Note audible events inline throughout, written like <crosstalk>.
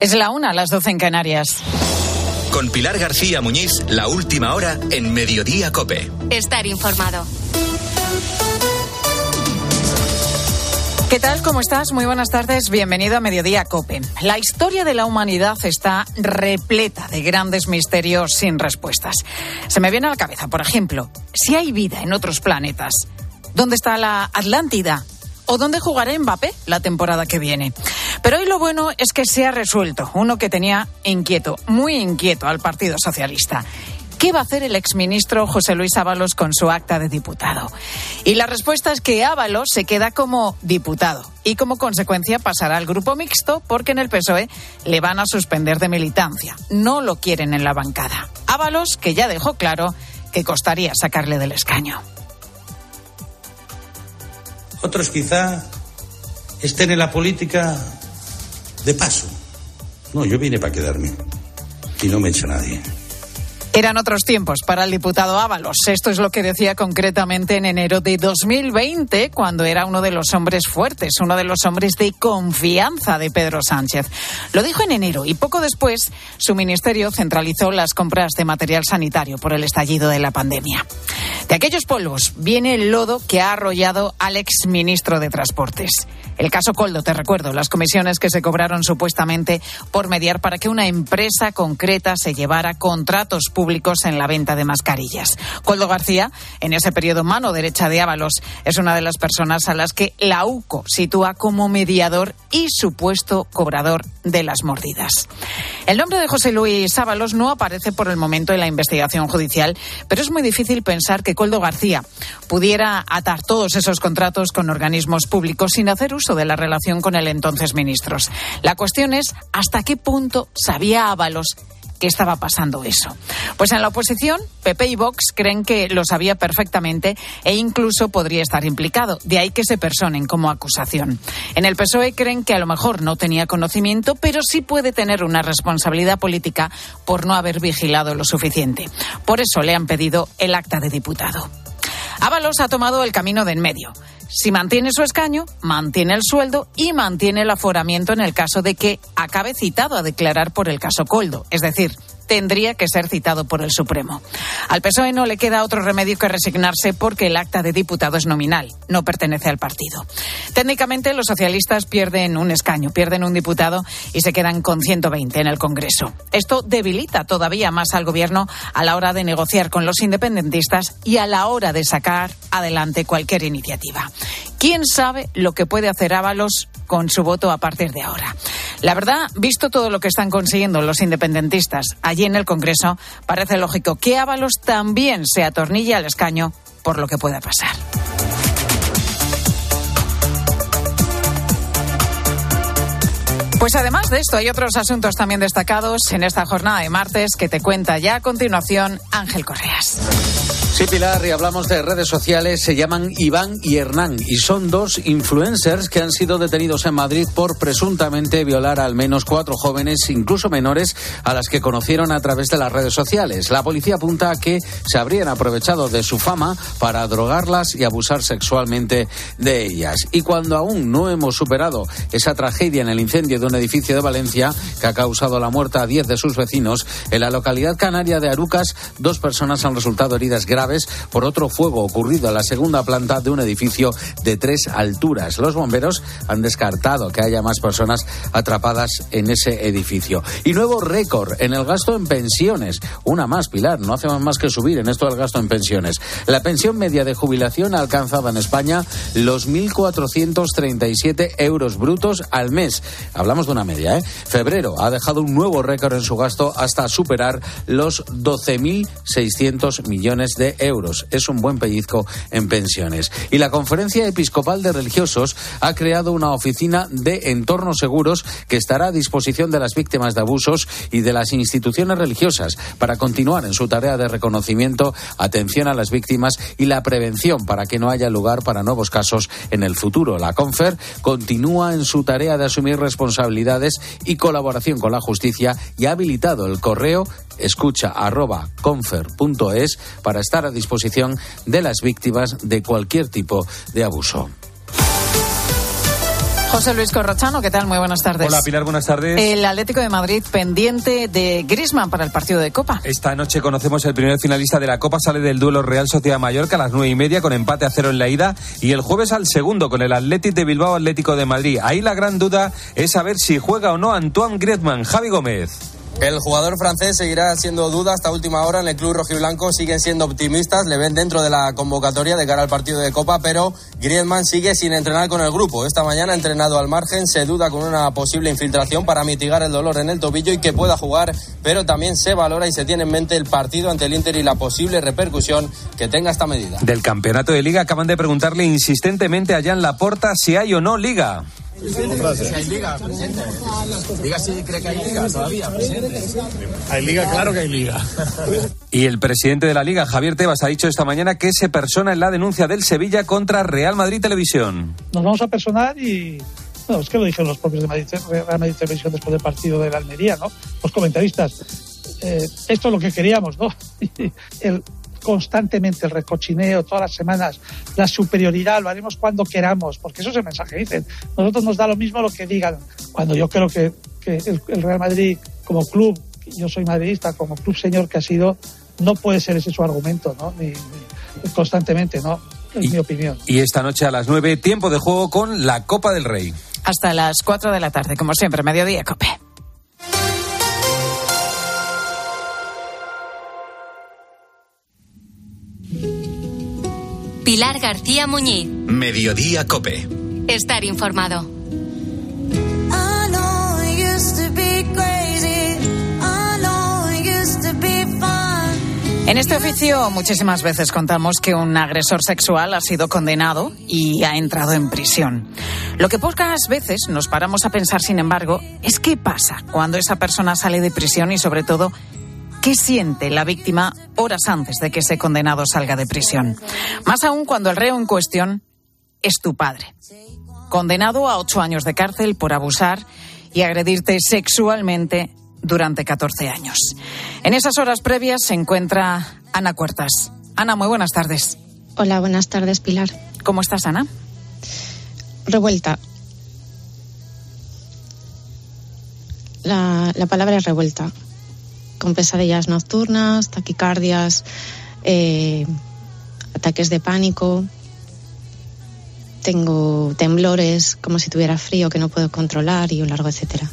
Es la una, a las doce en Canarias. Con Pilar García Muñiz, la última hora en Mediodía Cope. Estar informado. ¿Qué tal? ¿Cómo estás? Muy buenas tardes. Bienvenido a Mediodía Cope. La historia de la humanidad está repleta de grandes misterios sin respuestas. Se me viene a la cabeza, por ejemplo, si hay vida en otros planetas. ¿Dónde está la Atlántida? ¿O dónde jugará Mbappé la temporada que viene? Pero hoy lo bueno es que se ha resuelto uno que tenía inquieto, muy inquieto al Partido Socialista. ¿Qué va a hacer el exministro José Luis Ábalos con su acta de diputado? Y la respuesta es que Ábalos se queda como diputado y como consecuencia pasará al grupo mixto porque en el PSOE le van a suspender de militancia. No lo quieren en la bancada. Ábalos, que ya dejó claro que costaría sacarle del escaño. Otros quizá estén en la política de paso. No, yo vine para quedarme. Y no me echa nadie. Eran otros tiempos para el diputado Ábalos. Esto es lo que decía concretamente en enero de 2020, cuando era uno de los hombres fuertes, uno de los hombres de confianza de Pedro Sánchez. Lo dijo en enero y poco después su ministerio centralizó las compras de material sanitario por el estallido de la pandemia. De aquellos polvos viene el lodo que ha arrollado al exministro de Transportes. El caso Coldo, te recuerdo, las comisiones que se cobraron supuestamente por mediar para que una empresa concreta se llevara contratos públicos en la venta de mascarillas. Coldo García, en ese periodo mano derecha de Ábalos, es una de las personas a las que la UCO sitúa como mediador y supuesto cobrador de las mordidas. El nombre de José Luis Ábalos no aparece por el momento en la investigación judicial, pero es muy difícil pensar que Coldo García pudiera atar todos esos contratos con organismos públicos sin hacer uso de la relación con el entonces ministros. La cuestión es hasta qué punto sabía Ábalos que estaba pasando eso. Pues en la oposición, PP y Vox creen que lo sabía perfectamente e incluso podría estar implicado. De ahí que se personen como acusación. En el PSOE creen que a lo mejor no tenía conocimiento, pero sí puede tener una responsabilidad política por no haber vigilado lo suficiente. Por eso le han pedido el acta de diputado. Ábalos ha tomado el camino de en medio. Si mantiene su escaño, mantiene el sueldo y mantiene el aforamiento en el caso de que acabe citado a declarar por el caso Coldo. Es decir, tendría que ser citado por el Supremo. Al PSOE no le queda otro remedio que resignarse porque el acta de diputado es nominal, no pertenece al partido. Técnicamente los socialistas pierden un escaño, pierden un diputado y se quedan con 120 en el Congreso. Esto debilita todavía más al gobierno a la hora de negociar con los independentistas y a la hora de sacar adelante cualquier iniciativa. ¿Quién sabe lo que puede hacer Ábalos con su voto a partir de ahora? La verdad, visto todo lo que están consiguiendo los independentistas allí en el Congreso, parece lógico que Ábalos también se atornille al escaño por lo que pueda pasar. Pues además de esto, hay otros asuntos también destacados en esta jornada de martes que te cuenta ya a continuación Ángel Correas. Sí, Pilar, y hablamos de redes sociales, se llaman Iván y Hernán y son dos influencers que han sido detenidos en Madrid por presuntamente violar a al menos cuatro jóvenes, incluso menores, a las que conocieron a través de las redes sociales. La policía apunta a que se habrían aprovechado de su fama para drogarlas y abusar sexualmente de ellas. Y cuando aún no hemos superado esa tragedia en el incendio de un edificio de Valencia que ha causado la muerte a diez de sus vecinos, en la localidad canaria de Arucas, dos personas han resultado heridas graves por otro fuego ocurrido en la segunda planta de un edificio de tres alturas. Los bomberos han descartado que haya más personas atrapadas en ese edificio. Y nuevo récord en el gasto en pensiones. Una más, Pilar, no hacemos más que subir en esto del gasto en pensiones. La pensión media de jubilación ha alcanzado en España los 1.437 euros brutos al mes. Hablamos de una media, ¿eh? Febrero ha dejado un nuevo récord en su gasto hasta superar los 12.600 millones de euros. Es un buen pellizco en pensiones. Y la Conferencia Episcopal de Religiosos ha creado una oficina de entornos seguros que estará a disposición de las víctimas de abusos y de las instituciones religiosas para continuar en su tarea de reconocimiento, atención a las víctimas y la prevención para que no haya lugar para nuevos casos en el futuro. La Confer continúa en su tarea de asumir responsabilidades y colaboración con la justicia y ha habilitado el correo escucha arroba confer.es para estar a disposición de las víctimas de cualquier tipo de abuso. José Luis Corrochano, ¿qué tal? Muy buenas tardes. Hola Pilar, buenas tardes. El Atlético de Madrid pendiente de Grisman para el partido de Copa. Esta noche conocemos el primer finalista de la Copa, sale del duelo Real Sociedad Mallorca a las nueve y media con empate a cero en la ida y el jueves al segundo con el Atlético de Bilbao Atlético de Madrid. Ahí la gran duda es saber si juega o no Antoine Griezmann. Javi Gómez. El jugador francés seguirá siendo duda hasta última hora en el club rojiblanco. Siguen siendo optimistas, le ven dentro de la convocatoria de cara al partido de Copa, pero Griezmann sigue sin entrenar con el grupo. Esta mañana entrenado al margen, se duda con una posible infiltración para mitigar el dolor en el tobillo y que pueda jugar, pero también se valora y se tiene en mente el partido ante el Inter y la posible repercusión que tenga esta medida. Del campeonato de liga acaban de preguntarle insistentemente a Jan Laporta si hay o no liga. Hay liga, presidente. Diga si cree que hay liga todavía, presidente. Hay liga, claro que hay liga. Y el presidente de la liga, Javier Tebas, ha dicho esta mañana que se persona en la denuncia del Sevilla contra Real Madrid Televisión. Nos vamos a personar y bueno, es que lo dijeron los propios de Madrid, Real Madrid Televisión después del partido de la Almería, ¿no? Los comentaristas. Eh, esto es lo que queríamos, ¿no? <laughs> El, constantemente el recochineo, todas las semanas, la superioridad, lo haremos cuando queramos, porque eso es el mensaje que dicen. Nosotros nos da lo mismo lo que digan, cuando yo creo que, que el, el Real Madrid como club, yo soy madridista, como club señor que ha sido, no puede ser ese su argumento, ¿no? Ni, ni constantemente, ¿no? Es Y- mi opinión. Y esta noche a las 9, tiempo de juego con la Copa del Rey. Hasta las 4 de la tarde, como siempre, mediodía, Cope. Pilar García Muñiz. Mediodía Cope. Estar informado. En este oficio muchísimas veces contamos que un agresor sexual ha sido condenado y ha entrado en prisión. Lo que pocas veces nos paramos a pensar, sin embargo, es qué pasa cuando esa persona sale de prisión y sobre todo qué siente la víctima horas antes de que ese condenado salga de prisión. Más aún cuando el reo en cuestión es tu padre, condenado a ocho años de cárcel por abusar y agredirte sexualmente durante 14 años. En esas horas previas se encuentra Ana Cuertas. Ana, muy buenas tardes. Hola, buenas tardes, Pilar. ¿Cómo estás, Ana? Revuelta. La, la palabra es revuelta. Con pesadillas nocturnas, taquicardias, eh, ataques de pánico. Tengo temblores, como si tuviera frío que no puedo controlar y un largo etcétera.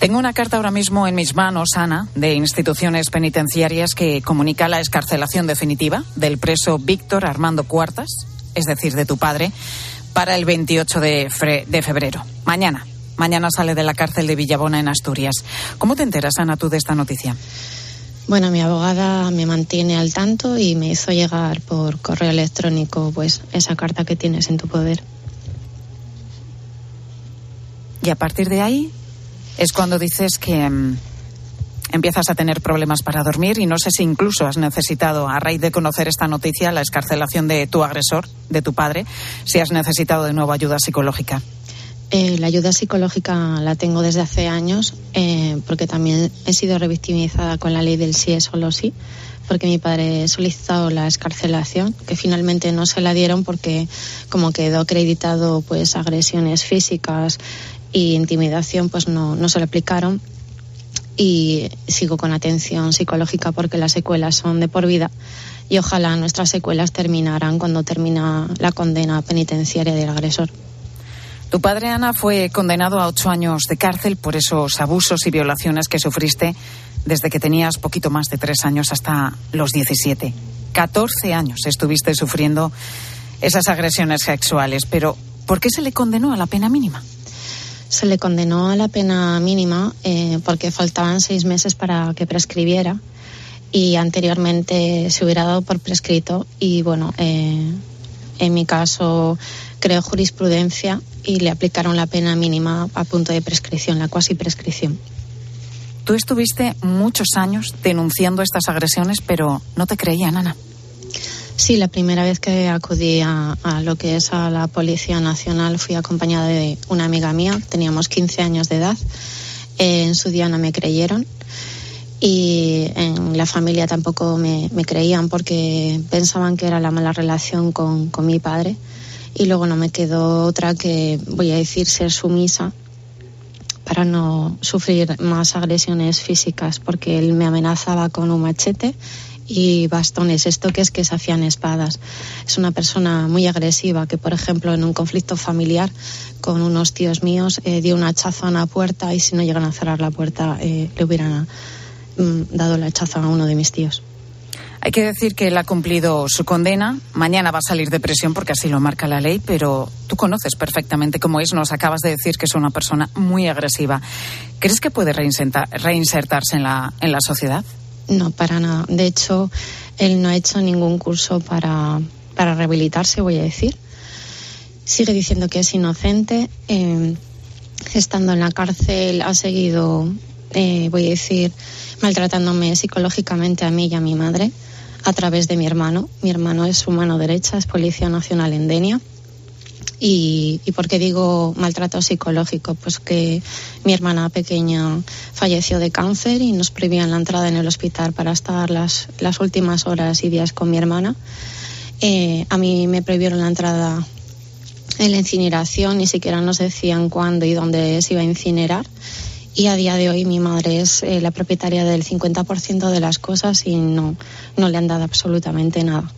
Tengo una carta ahora mismo en mis manos, Ana, de instituciones penitenciarias que comunica la escarcelación definitiva del preso Víctor Armando Cuartas, es decir, de tu padre, para el 28 de, febrero. Mañana. Mañana sale de la cárcel de Villabona en Asturias. ¿Cómo te enteras, Ana, tú de esta noticia? Bueno, mi abogada me mantiene al tanto y me hizo llegar por correo electrónico pues esa carta que tienes en tu poder. Y a partir de ahí es cuando dices que mm, empiezas a tener problemas para dormir y no sé si incluso has necesitado, a raíz de conocer esta noticia, la escarcelación de tu agresor, de tu padre, si has necesitado de nuevo ayuda psicológica. Eh, la ayuda psicológica la tengo desde hace años eh, porque también he sido revictimizada con la ley del sí es solo sí porque mi padre solicitado la escarcelación que finalmente no se la dieron porque como quedó acreditado pues agresiones físicas y intimidación pues no, no se le aplicaron y sigo con atención psicológica porque las secuelas son de por vida y ojalá nuestras secuelas terminarán cuando termina la condena penitenciaria del agresor. Tu padre, Ana, fue condenado a ocho años de cárcel por esos abusos y violaciones que sufriste desde que tenías poquito más de tres años hasta los 17. 14 años estuviste sufriendo esas agresiones sexuales, pero ¿por qué se le condenó a la pena mínima? Se le condenó a la pena mínima eh, porque faltaban seis meses para que prescribiera y anteriormente se hubiera dado por prescrito y bueno, eh, en mi caso creó jurisprudencia y le aplicaron la pena mínima a punto de prescripción, la cuasi prescripción. Tú estuviste muchos años denunciando estas agresiones, pero no te creían, Ana. Sí, la primera vez que acudí a, a, lo que es a la Policía Nacional fui acompañada de una amiga mía, teníamos 15 años de edad. Eh, en su día no me creyeron y en la familia tampoco me, me, creían porque pensaban que era la mala relación con, con mi padre y luego no me quedó otra que, voy a decir, ser sumisa para no sufrir más agresiones físicas, porque él me amenazaba con un machete y bastones, esto que es que se hacían espadas. Es una persona muy agresiva que, por ejemplo, en un conflicto familiar con unos tíos míos eh, dio un hachazo a una puerta y si no llegan a cerrar la puerta eh, le hubieran dado el hachazo a uno de mis tíos. Hay que decir que él ha cumplido su condena. Mañana va a salir de prisión porque así lo marca la ley, pero tú conoces perfectamente cómo es. Nos acabas de decir que es una persona muy agresiva. ¿Crees que puede reinsertar- reinsertarse en la, en la sociedad? No, para nada. De hecho, él no ha hecho ningún curso para, para rehabilitarse, voy a decir. Sigue diciendo que es inocente. Eh, estando en la cárcel ha seguido, eh, voy a decir, maltratándome psicológicamente a mí y a mi madre a través de mi hermano. Mi hermano es su mano derecha, es Policía Nacional en Denia. ¿Y, ¿Y por qué digo maltrato psicológico? Pues que mi hermana pequeña falleció de cáncer y nos prohibían la entrada en el hospital para estar las, las últimas horas y días con mi hermana. Eh, a mí me prohibieron la entrada en la incineración, ni siquiera nos decían cuándo y dónde se iba a incinerar. Y a día de hoy mi madre es eh, la propietaria del 50% de las cosas y no, no le han dado absolutamente nada.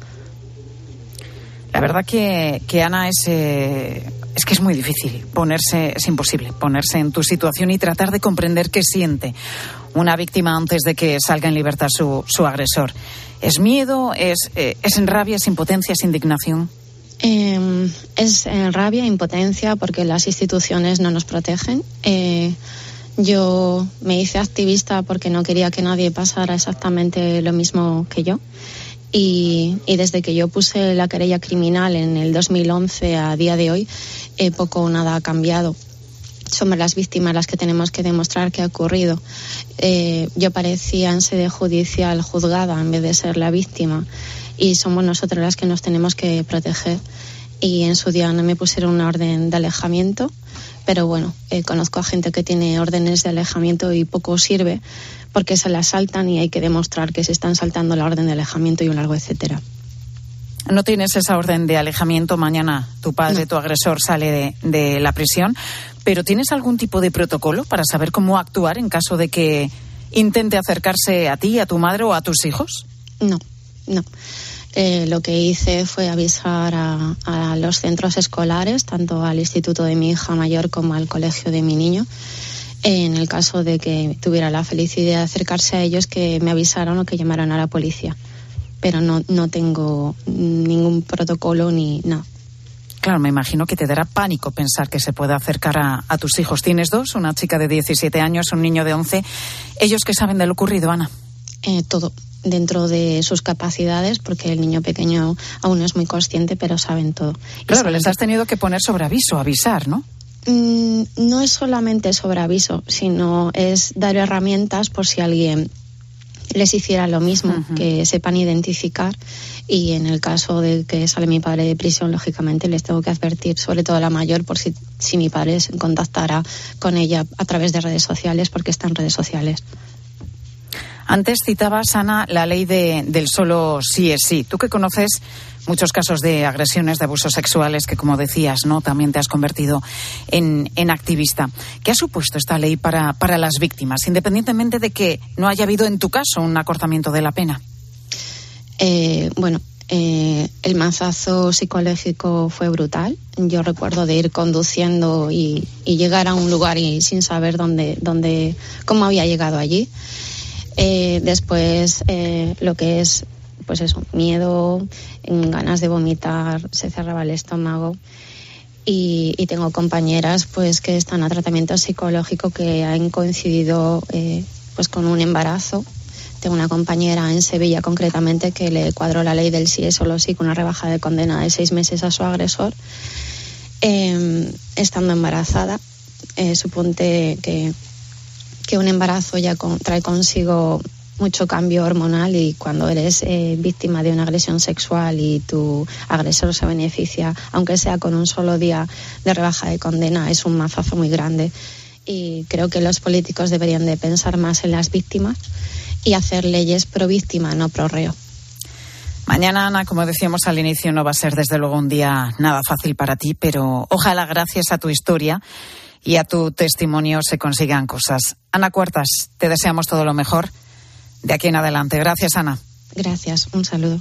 La verdad que, que Ana es, eh, es que es muy difícil ponerse, es imposible ponerse en tu situación y tratar de comprender qué siente una víctima antes de que salga en libertad su, su agresor. ¿Es miedo? ¿Es, eh, ¿Es rabia? ¿Es impotencia? ¿Es indignación? Eh, es eh, rabia, impotencia, porque las instituciones no nos protegen. Yo me hice activista porque no quería que nadie pasara exactamente lo mismo que yo. Y, y desde que yo puse la querella criminal en el 2011 a día de hoy, eh, poco o nada ha cambiado. Somos las víctimas las que tenemos que demostrar qué ha ocurrido. Eh, yo parecía en sede judicial juzgada en vez de ser la víctima y somos nosotras las que nos tenemos que proteger. Y en su día no me pusieron una orden de alejamiento, pero bueno, eh, conozco a gente que tiene órdenes de alejamiento y poco sirve porque se la saltan y hay que demostrar que se están saltando la orden de alejamiento y un largo etcétera. No tienes esa orden de alejamiento. Mañana tu padre, tu agresor, sale de, de la prisión. Pero ¿tienes algún tipo de protocolo para saber cómo actuar en caso de que intente acercarse a ti, a tu madre o a tus hijos? No, no. Eh, lo que hice fue avisar a, a los centros escolares, tanto al instituto de mi hija mayor como al colegio de mi niño, en el caso de que tuviera la felicidad de acercarse a ellos, que me avisaran o que llamaran a la policía. Pero no, no tengo ningún protocolo ni nada. Claro, me imagino que te dará pánico pensar que se puede acercar a, a tus hijos. Tienes dos, una chica de 17 años, un niño de 11. ¿Ellos qué saben de lo ocurrido, Ana? Eh, todo dentro de sus capacidades, porque el niño pequeño aún no es muy consciente, pero saben todo. Claro, saben les has tenido que poner sobre aviso, avisar, ¿no? Mm, no es solamente sobre aviso, sino es dar herramientas por si alguien les hiciera lo mismo, que sepan identificar y en el caso de que sale mi padre de prisión, lógicamente les tengo que advertir, sobre todo a la mayor, por si, si mi padre se contactara con ella a través de redes sociales, porque está en redes sociales. Antes citabas, Ana, la ley de, del solo sí es sí. Tú que conoces muchos casos de agresiones, de abusos sexuales, que como decías, ¿no? También te has convertido en, activista. ¿Qué ha supuesto esta ley para, para las víctimas, independientemente de que no haya habido en tu caso un acortamiento de la pena? Eh, bueno, eh, el mazazo psicológico fue brutal. Yo recuerdo de ir conduciendo y, y llegar a un lugar y sin saber dónde, dónde, cómo había llegado allí. Eh, después, eh, lo que es, pues eso, miedo, ganas de vomitar, se cerraba el estómago. Y, tengo compañeras, pues, que están a tratamiento psicológico que han coincidido, eh, pues, con un embarazo. Tengo una compañera en Sevilla, concretamente, que le cuadró la ley del sí es solo sí con una rebaja de condena de seis meses a su agresor, eh, estando embarazada. Eh, suponte que que un embarazo ya con, trae consigo mucho cambio hormonal y cuando eres eh, víctima de una agresión sexual y tu agresor se beneficia, aunque sea con un solo día de rebaja de condena, es un mazazo muy grande. Y creo que los políticos deberían de pensar más en las víctimas y hacer leyes pro víctima, no pro reo. Mañana, Ana, como decíamos al inicio, no va a ser desde luego un día nada fácil para ti, pero ojalá gracias a tu historia y a tu testimonio se consigan cosas. Ana Cuartas, te deseamos todo lo mejor de aquí en adelante. Gracias, Ana. Gracias, un saludo.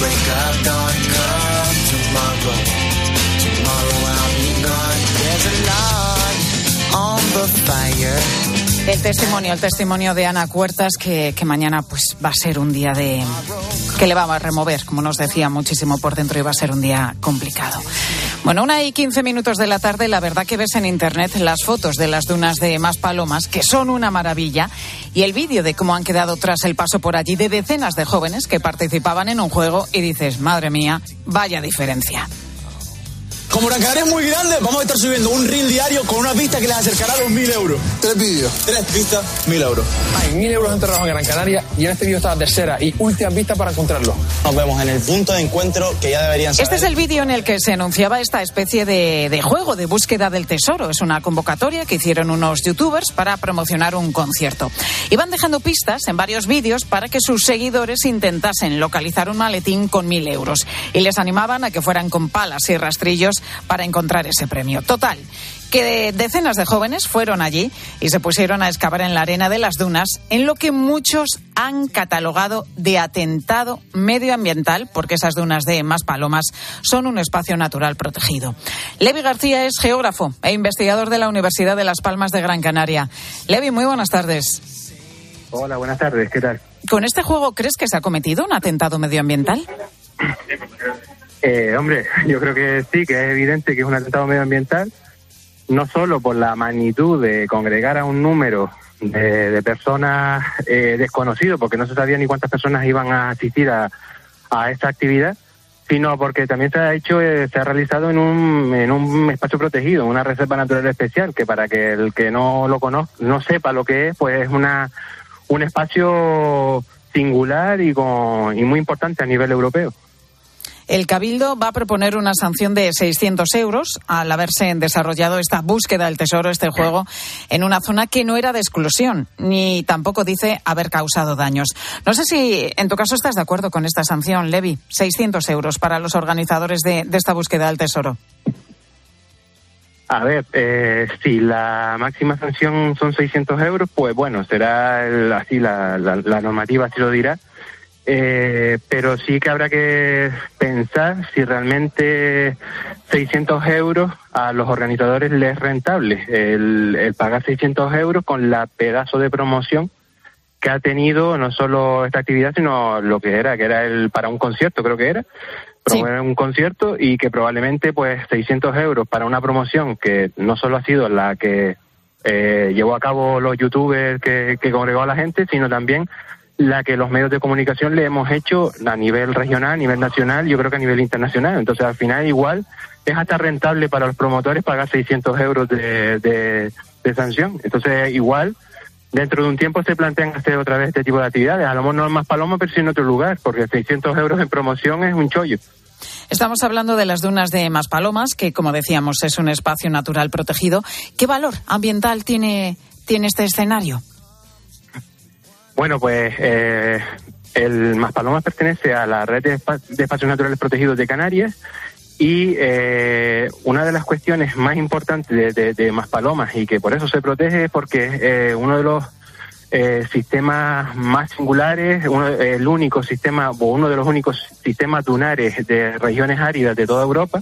Break El testimonio, el testimonio de Ana Cuertas, que, que mañana pues va a ser un día de que le va a remover, como nos decía, muchísimo por dentro y va a ser un día complicado. Bueno, una y quince minutos de la tarde, la verdad que ves en internet las fotos de las dunas de Maspalomas, que son una maravilla, y el vídeo de cómo han quedado tras el paso por allí de decenas de jóvenes que participaban en un juego y dices, madre mía, vaya diferencia. Como Gran Canaria es muy grande, vamos a estar subiendo un reel diario con una pista que les acercará a los 1000 euros. Tres vídeos. Tres pistas, 1000 euros. Hay mil euros enterrados en Gran Canaria y en este vídeo está la tercera y última pista para encontrarlo. Nos vemos en el punto de encuentro que ya deberían saber. Este es el vídeo en el que se anunciaba esta especie de, de juego de búsqueda del tesoro. Es una convocatoria que hicieron unos youtubers para promocionar un concierto. Iban dejando pistas en varios vídeos para que sus seguidores intentasen localizar un maletín con mil euros. Y les animaban a que fueran con palas y rastrillos para encontrar ese premio. Total, que decenas de jóvenes fueron allí y se pusieron a excavar en la arena de las dunas en lo que muchos han catalogado de atentado medioambiental, porque esas dunas de Maspalomas son un espacio natural protegido. Levi García es geógrafo e investigador de la Universidad de Las Palmas de Gran Canaria. Levi, muy buenas tardes. Hola, buenas tardes, ¿qué tal? ¿Con este juego crees que se ha cometido un atentado medioambiental? <laughs> Eh, hombre, yo creo que sí, que es evidente que es un atentado medioambiental, no solo por la magnitud de congregar a un número de, personas eh, desconocidos, porque no se sabía ni cuántas personas iban a asistir a, a esta actividad, sino porque también se ha hecho, eh, se ha realizado en un, en un espacio protegido, una reserva natural especial, que para que el que no lo conozca, no sepa lo que es, pues es una, un espacio singular y, con, y muy importante a nivel europeo. El Cabildo va a proponer una sanción de 600 euros al haberse desarrollado esta búsqueda del tesoro, este juego, en una zona que no era de exclusión, ni tampoco dice haber causado daños. No sé si en tu caso estás de acuerdo con esta sanción, Levi. 600 euros para los organizadores de, esta búsqueda del tesoro. A ver, eh, si la máxima sanción son 600 euros, pues bueno, será así la, la, la normativa, así lo dirá. Eh, pero sí que habrá que pensar si realmente 600 euros a los organizadores les es rentable el, el pagar 600 euros con la pedazo de promoción que ha tenido no solo esta actividad, sino lo que era, que era el para un concierto, creo que era, promover un concierto y que probablemente pues 600 euros para una promoción que no solo ha sido la que eh, llevó a cabo los youtubers que, que congregó a la gente, sino también la que los medios de comunicación le hemos hecho a nivel regional, a nivel nacional, yo creo que a nivel internacional. Entonces, al final, igual es hasta rentable para los promotores pagar 600 euros de, de, sanción. Entonces, igual, dentro de un tiempo se plantean hacer otra vez este tipo de actividades. A lo mejor no en más paloma, pero sí en otro lugar, porque 600 euros en promoción es un chollo. Estamos hablando de las dunas de Maspalomas, que como decíamos es un espacio natural protegido. ¿Qué valor ambiental tiene, tiene este escenario? Bueno, pues eh, el Maspalomas pertenece a la red de, de espacios naturales protegidos de Canarias y eh, una de las cuestiones más importantes de, de, Maspalomas y que por eso se protege es porque eh, uno de los eh, sistemas más singulares, uno, el único sistema o uno de los únicos sistemas dunares de regiones áridas de toda Europa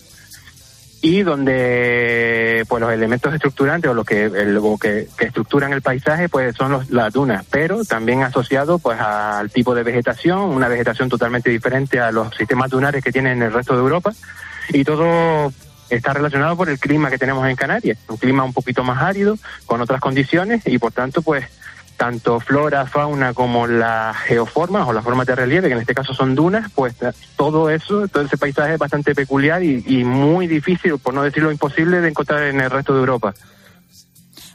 y donde pues los elementos estructurantes o los que, el- o que, que estructuran el paisaje pues son los, las dunas, pero también asociado pues al tipo de vegetación, una vegetación totalmente diferente a los sistemas dunares que tienen en el resto de Europa y todo está relacionado por el clima que tenemos en Canarias, un clima un poquito más árido, con otras condiciones y por tanto pues tanto flora, fauna como las geoformas o las formas de relieve, que en este caso son dunas, pues eh, todo eso, todo ese paisaje es bastante peculiar y, y muy difícil, por no decirlo imposible, de encontrar en el resto de Europa.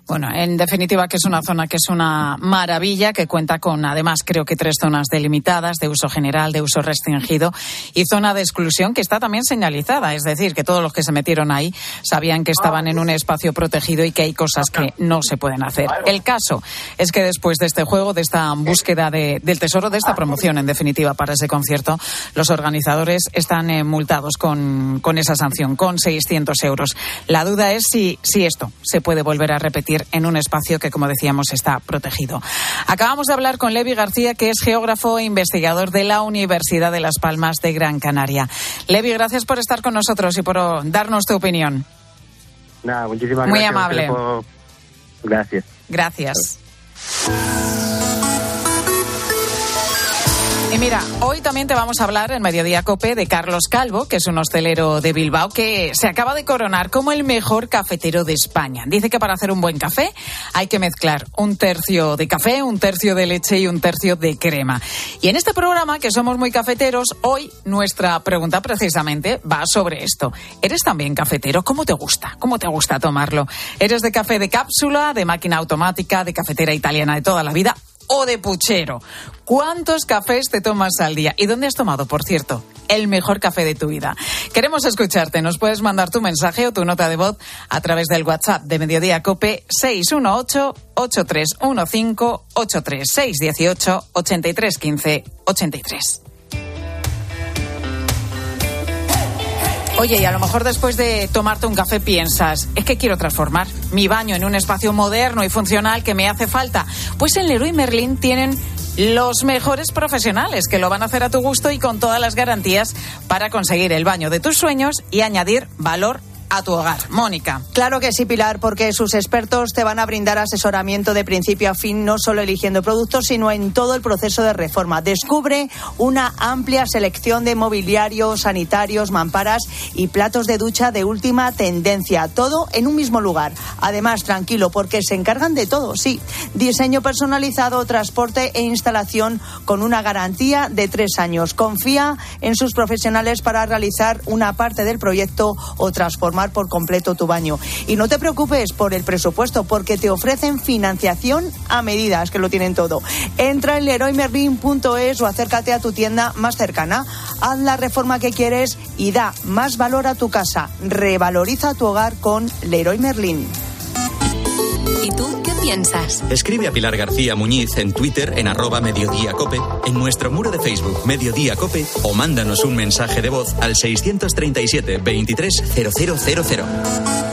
Bueno, en definitiva que es una zona que es una maravilla, que cuenta con además creo que tres zonas delimitadas de uso general, de uso restringido y zona de exclusión que está también señalizada. Es decir, que todos los que se metieron ahí sabían que estaban en un espacio protegido y que hay cosas que no se pueden hacer. El caso es que después de este juego, de esta búsqueda de- del tesoro, de esta promoción en definitiva para ese concierto, los organizadores están eh, multados con, con esa sanción, con 600 euros. La duda es si, si esto se puede volver a repetir en un espacio que, como decíamos, está protegido. Acabamos de hablar con Levi García, que es geógrafo e investigador de la Universidad de Las Palmas de Gran Canaria. Levi, gracias por estar con nosotros y por oh, darnos tu opinión. Nada, muchísimas Muy gracias. a amable. Gracias. Gracias. Y mira, hoy también te vamos a hablar en Mediodía Cope de Carlos Calvo, que es un hostelero de Bilbao que se acaba de coronar como el mejor cafetero de España. Dice que para hacer un buen café hay que mezclar un tercio de café, un tercio de leche y un tercio de crema. Y en este programa, que somos muy cafeteros, hoy nuestra pregunta precisamente va sobre esto. ¿Eres también cafetero? ¿Cómo te gusta? ¿Cómo te gusta tomarlo? ¿Eres de café de cápsula, de máquina automática, de cafetera italiana de toda la vida? O de puchero. ¿Cuántos cafés te tomas al día? ¿Y dónde has tomado, por cierto, el mejor café de tu vida? Queremos escucharte. Nos puedes mandar tu mensaje o tu nota de voz a través del WhatsApp de Mediodía Cope 618-8315-83 618-8315-83. Oye, y a lo mejor después de tomarte un café piensas, es que quiero transformar mi baño en un espacio moderno y funcional que me hace falta. Pues en Leroy Merlin tienen los mejores profesionales que lo van a hacer a tu gusto y con todas las garantías para conseguir el baño de tus sueños y añadir valor a tu hogar. Mónica. Claro que sí, Pilar, porque sus expertos te van a brindar asesoramiento de principio a fin, no solo eligiendo productos, sino en todo el proceso de reforma. Descubre una amplia selección de mobiliario, sanitarios, mamparas y platos de ducha de última tendencia. Todo en un mismo lugar. Además, tranquilo, porque se encargan de todo, sí. Diseño personalizado, transporte e instalación con una garantía de tres años. Confía en sus profesionales para realizar una parte del proyecto o transformar por completo tu baño. Y no te preocupes por el presupuesto, porque te ofrecen financiación a medidas, que lo tienen todo. Entra en leroymerlin.es o acércate a tu tienda más cercana. Haz la reforma que quieres y da más valor a tu casa. Revaloriza tu hogar con Leroy Merlin. ¿Y tú piensas? Escribe a Pilar García Muñiz en Twitter en arroba Mediodía Cope, en nuestro muro de Facebook Mediodía Cope o mándanos un mensaje de voz al 637 230000.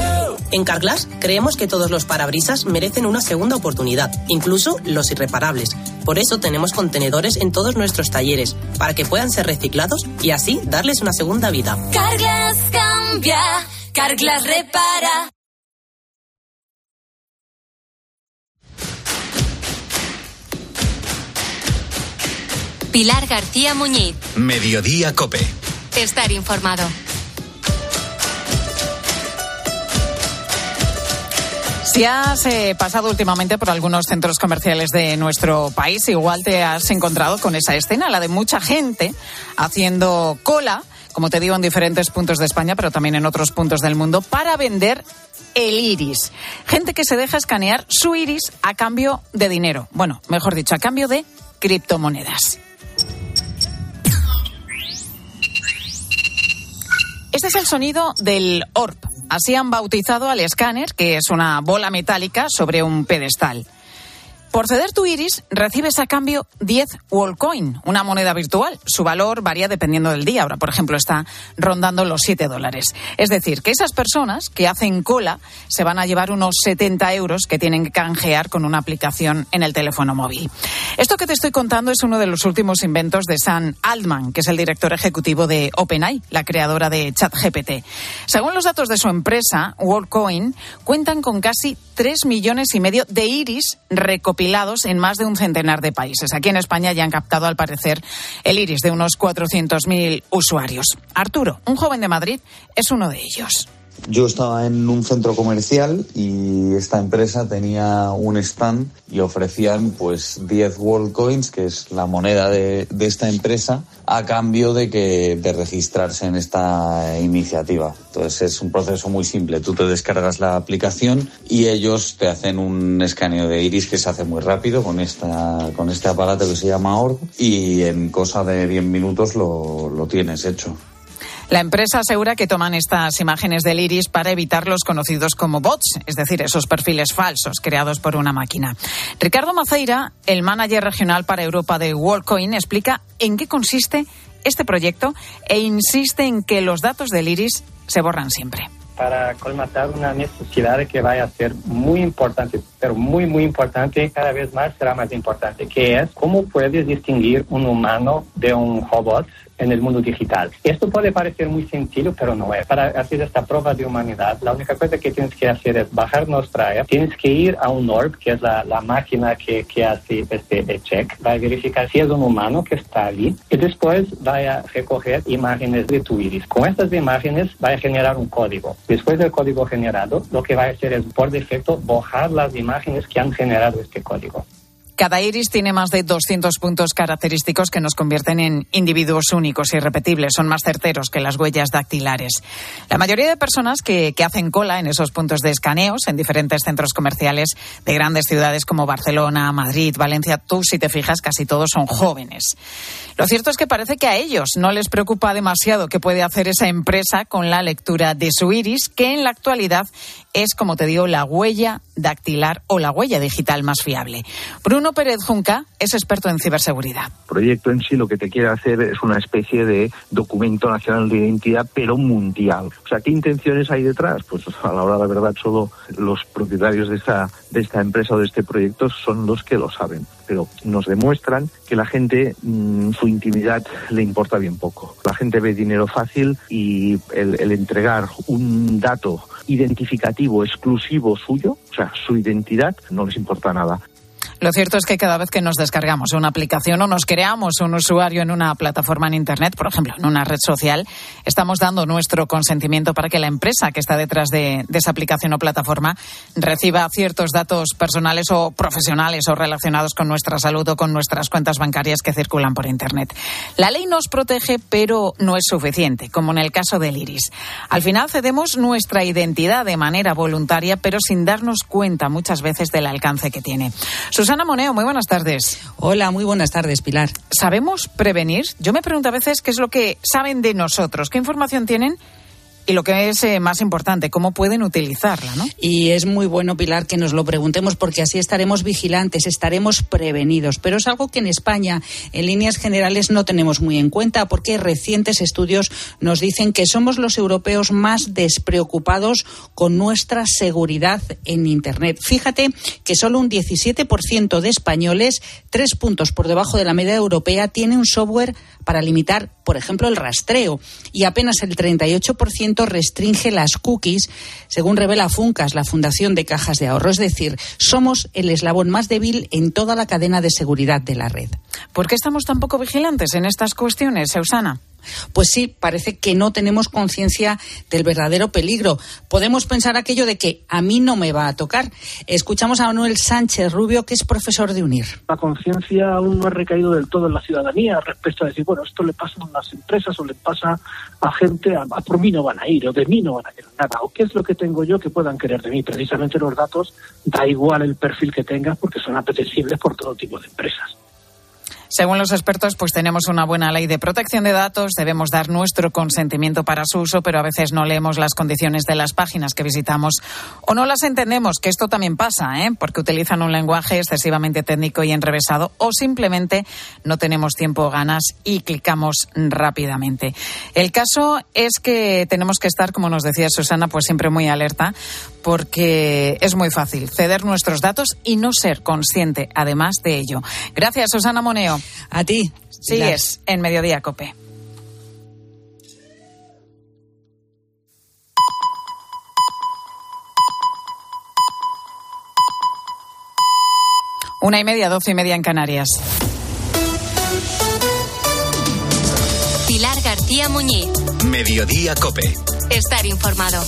En Carglass creemos que todos los parabrisas merecen una segunda oportunidad, incluso los irreparables. Por eso tenemos contenedores en todos nuestros talleres, para que puedan ser reciclados y así darles una segunda vida. Carglass cambia, Carglass repara. Pilar García Muñiz. Mediodía Cope. Estar informado. Si has eh, pasado últimamente por algunos centros comerciales de nuestro país, igual te has encontrado con esa escena, la de mucha gente haciendo cola, como te digo, en diferentes puntos de España, pero también en otros puntos del mundo, para vender el iris. Gente que se deja escanear su iris a cambio de dinero. Bueno, mejor dicho, a cambio de criptomonedas. Este es el sonido del orb. Así han bautizado al escáner, que es una bola metálica sobre un pedestal. Por ceder tu iris, recibes a cambio 10 Wallcoin, una moneda virtual. Su valor varía dependiendo del día. Ahora, por ejemplo, está rondando los 7 dólares. Es decir, que esas personas que hacen cola se van a llevar unos 70 euros que tienen que canjear con una aplicación en el teléfono móvil. Esto que te estoy contando es uno de los últimos inventos de Sam Altman, que es el director ejecutivo de OpenAI, la creadora de ChatGPT. Según los datos de su empresa, WorldCoin, cuentan con casi 3 millones y medio de iris recopilados en más de un centenar de países. Aquí en España ya han captado, al parecer, el iris de unos 400.000 usuarios. Arturo, un joven de Madrid, es uno de ellos. Yo estaba en un centro comercial y esta empresa tenía un stand y ofrecían pues 10 World Coins, que es la moneda de, de esta empresa, a cambio de que de registrarse en esta iniciativa. Entonces es un proceso muy simple. Tú te descargas la aplicación y ellos te hacen un escaneo de iris que se hace muy rápido con esta con este aparato que se llama Orb y en cosa de 10 minutos lo, lo tienes hecho. La empresa asegura que toman estas imágenes del iris para evitar los conocidos como bots, es decir, esos perfiles falsos creados por una máquina. Ricardo Maceira, el manager regional para Europa de WorldCoin, explica en qué consiste este proyecto e insiste en que los datos del iris se borran siempre para colmatar una necesidad que vaya a ser muy importante, pero muy, muy importante, cada vez más será más importante, que es cómo puedes distinguir un humano de un robot en el mundo digital. Esto puede parecer muy sencillo, pero no es. Para hacer esta prueba de humanidad, la única cosa que tienes que hacer es bajar nuestra app, tienes que ir a un ORB, que es la, la máquina que, que hace este check, va a verificar si es un humano que está allí y después va a recoger imágenes de tu iris. Con estas imágenes va a generar un código. Después del código generado, lo que va a hacer es por defecto borrar las imágenes que han generado este código. Cada iris tiene más de 200 puntos característicos que nos convierten en individuos únicos y repetibles. Son más certeros que las huellas dactilares. La mayoría de personas que, que, hacen cola en esos puntos de escaneos en diferentes centros comerciales de grandes ciudades como Barcelona, Madrid, Valencia, tú si te fijas casi todos son jóvenes. Lo cierto es que parece que a ellos no les preocupa demasiado qué puede hacer esa empresa con la lectura de su iris, que en la actualidad es, como te digo, la huella dactilar o la huella digital más fiable. Bruno Pérez Junca es experto en ciberseguridad. El proyecto en sí lo que te quiere hacer es una especie de documento nacional de identidad, pero mundial. O sea, ¿qué intenciones hay detrás? Pues a la hora de la verdad solo los propietarios de esta, de esta empresa o de este proyecto son los que lo saben. Pero nos demuestran que la gente, mmm, su intimidad le importa bien poco. La gente ve dinero fácil y el, el entregar un dato identificativo exclusivo suyo, o sea, su identidad, no les importa nada. Lo cierto es que cada vez que nos descargamos una aplicación o nos creamos un usuario en una plataforma en Internet, por ejemplo, en una red social, estamos dando nuestro consentimiento para que la empresa que está detrás de, esa aplicación o plataforma reciba ciertos datos personales o profesionales o relacionados con nuestra salud o con nuestras cuentas bancarias que circulan por Internet. La ley nos protege, pero no es suficiente, como en el caso del iris. Al final cedemos nuestra identidad de manera voluntaria, pero sin darnos cuenta muchas veces del alcance que tiene. Susana Moneo, muy buenas tardes. Hola, muy buenas tardes, Pilar. ¿Sabemos prevenir? Yo me pregunto a veces qué es lo que saben de nosotros, qué información tienen y lo que es eh, más importante, cómo pueden utilizarla, ¿no? Y es muy bueno, Pilar, que nos lo preguntemos porque así estaremos vigilantes, estaremos prevenidos. Pero es algo que en España, en líneas generales, no tenemos muy en cuenta porque recientes estudios nos dicen que somos los europeos más despreocupados con nuestra seguridad en Internet. Fíjate que solo un 17% de españoles, tres puntos por debajo de la media europea, tiene un software para limitar, por ejemplo, el rastreo y apenas el 38% restringe las cookies, según revela Funcas, la Fundación de Cajas de Ahorro. Es decir, somos el eslabón más débil en toda la cadena de seguridad de la red. ¿Por qué estamos tan poco vigilantes en estas cuestiones, Eusana? Pues sí, parece que no tenemos conciencia del verdadero peligro. Podemos pensar aquello de que a mí no me va a tocar. Escuchamos a Manuel Sánchez Rubio, que es profesor de UNIR. La conciencia aún no ha recaído del todo en la ciudadanía respecto a decir, bueno, esto le pasa a las empresas o le pasa a gente, a, por mí no van a ir o de mí no van a querer nada. O qué es lo que tengo yo que puedan querer de mí. Precisamente los datos, da igual el perfil que tengas porque son apetecibles por todo tipo de empresas. Según los expertos, pues tenemos una buena ley de protección de datos, debemos dar nuestro consentimiento para su uso, pero a veces no leemos las condiciones de las páginas que visitamos o no las entendemos, que esto también pasa, ¿eh? porque utilizan un lenguaje excesivamente técnico y enrevesado o simplemente no tenemos tiempo o ganas y clicamos rápidamente. El caso es que tenemos que estar, como nos decía Susana, pues siempre muy alerta porque es muy fácil ceder nuestros datos y no ser consciente además de ello. Gracias, Susana Moneo. A ti. Sigues en Mediodía Cope. Una y media, doce y media en Canarias. Pilar García Muñiz. Mediodía Cope. Estar informado.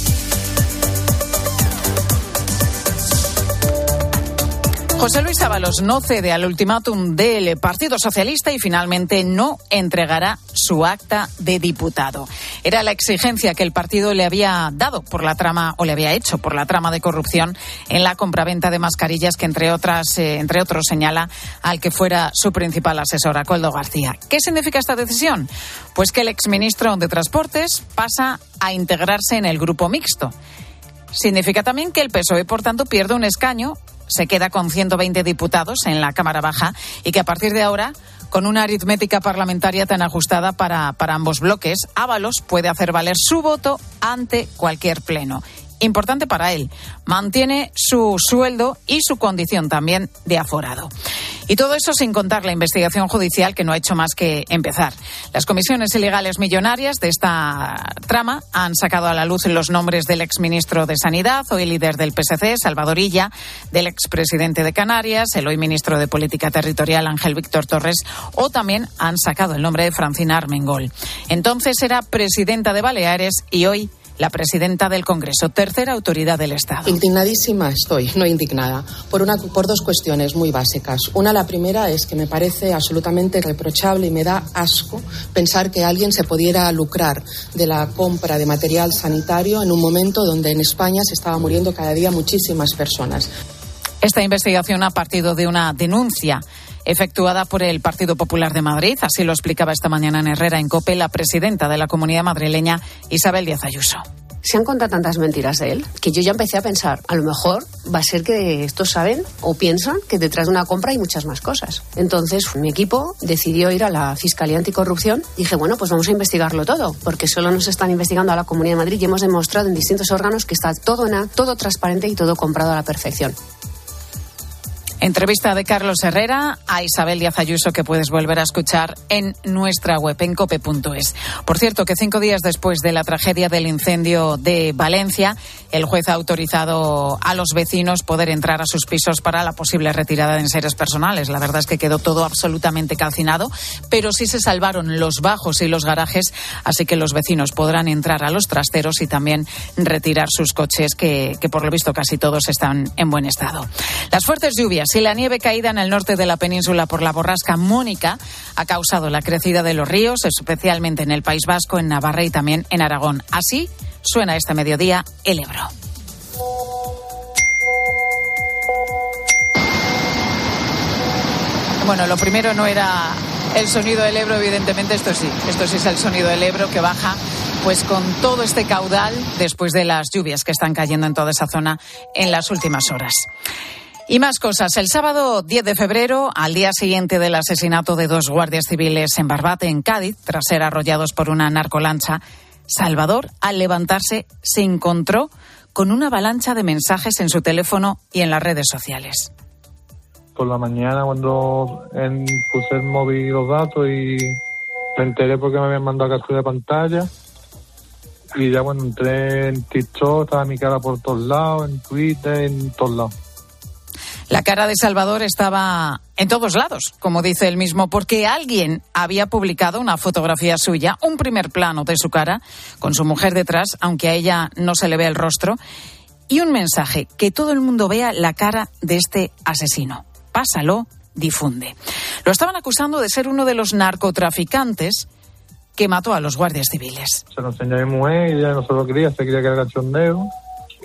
José Luis Ábalos no cede al ultimátum del Partido Socialista y finalmente no entregará su acta de diputado. Era la exigencia que el partido le había dado por la trama o le había hecho por la trama de corrupción en la compraventa de mascarillas que entre otras eh, entre otros señala al que fuera su principal asesor, Acoldo García. ¿Qué significa esta decisión? Pues que el exministro de Transportes pasa a integrarse en el grupo mixto. Significa también que el PSOE, por tanto, pierde un escaño se queda con 120 diputados en la Cámara Baja y que a partir de ahora, con una aritmética parlamentaria tan ajustada para, para ambos bloques, Ábalos puede hacer valer su voto ante cualquier pleno importante para él. Mantiene su sueldo y su condición también de aforado. Y todo eso sin contar la investigación judicial que no ha hecho más que empezar. Las comisiones ilegales millonarias de esta trama han sacado a la luz los nombres del exministro de Sanidad, hoy líder del PSC, Salvador Illa, del expresidente de Canarias, el hoy ministro de Política Territorial, Ángel Víctor Torres, o también han sacado el nombre de Francina Armengol. Entonces era presidenta de Baleares y hoy la presidenta del Congreso, tercera autoridad del Estado. Indignadísima estoy, no indignada, por, una, por dos cuestiones muy básicas. Una, la primera, es que me parece absolutamente reprochable y me da asco pensar que alguien se pudiera lucrar de la compra de material sanitario en un momento donde en España se estaba muriendo cada día muchísimas personas. Esta investigación ha partido de una denuncia efectuada por el Partido Popular de Madrid. Así lo explicaba esta mañana en Herrera, en COPE, la presidenta de la comunidad madrileña, Isabel Díaz Ayuso. Se han contado tantas mentiras de él que yo ya empecé a pensar, a lo mejor va a ser que estos saben o piensan que detrás de una compra hay muchas más cosas. Entonces mi equipo decidió ir a la Fiscalía Anticorrupción. Dije, bueno, pues vamos a investigarlo todo, porque solo nos están investigando a la Comunidad de Madrid y hemos demostrado en distintos órganos que está todo, todo transparente y todo comprado a la perfección. Entrevista de Carlos Herrera a Isabel Díaz Ayuso que puedes volver a escuchar en nuestra web en cope.es. Por cierto, que cinco días después de la tragedia del incendio de Valencia, el juez ha autorizado a los vecinos poder entrar a sus pisos para la posible retirada de enseres personales. La verdad es que quedó todo absolutamente calcinado, pero sí se salvaron los bajos y los garajes, así que los vecinos podrán entrar a los trasteros y también retirar sus coches, que, que por lo visto casi todos están en buen estado. Las fuertes lluvias y la nieve caída en el norte de la península por la borrasca Mónica ha causado la crecida de los ríos, especialmente en el País Vasco, en Navarra y también en Aragón. Así suena este mediodía el Ebro. Bueno, lo primero no era el sonido del Ebro, evidentemente esto sí, esto sí es el sonido del Ebro que baja pues con todo este caudal después de las lluvias que están cayendo en toda esa zona en las últimas horas. Y más cosas. El sábado 10 de febrero, al día siguiente del asesinato de dos guardias civiles en Barbate, en Cádiz, tras ser arrollados por una narcolancha, Salvador, al levantarse, se encontró con una avalancha de mensajes en su teléfono y en las redes sociales. Por la mañana, cuando en- puse el móvil los datos y me enteré porque me habían mandado captura de pantalla. Y ya cuando entré en TikTok, estaba mi cara por todos lados, en Twitter, en todos lados. La cara de Salvador estaba en todos lados, como dice él mismo, porque alguien había publicado una fotografía suya, un primer plano de su cara, con su mujer detrás, aunque a ella no se le ve el rostro, y un mensaje, que todo el mundo vea la cara de este asesino. Pásalo, difunde. Lo estaban acusando de ser uno de los narcotraficantes que mató a los guardias civiles. Se lo enseñé a mi mujer ella no se lo quería, se quería que era cachondeo.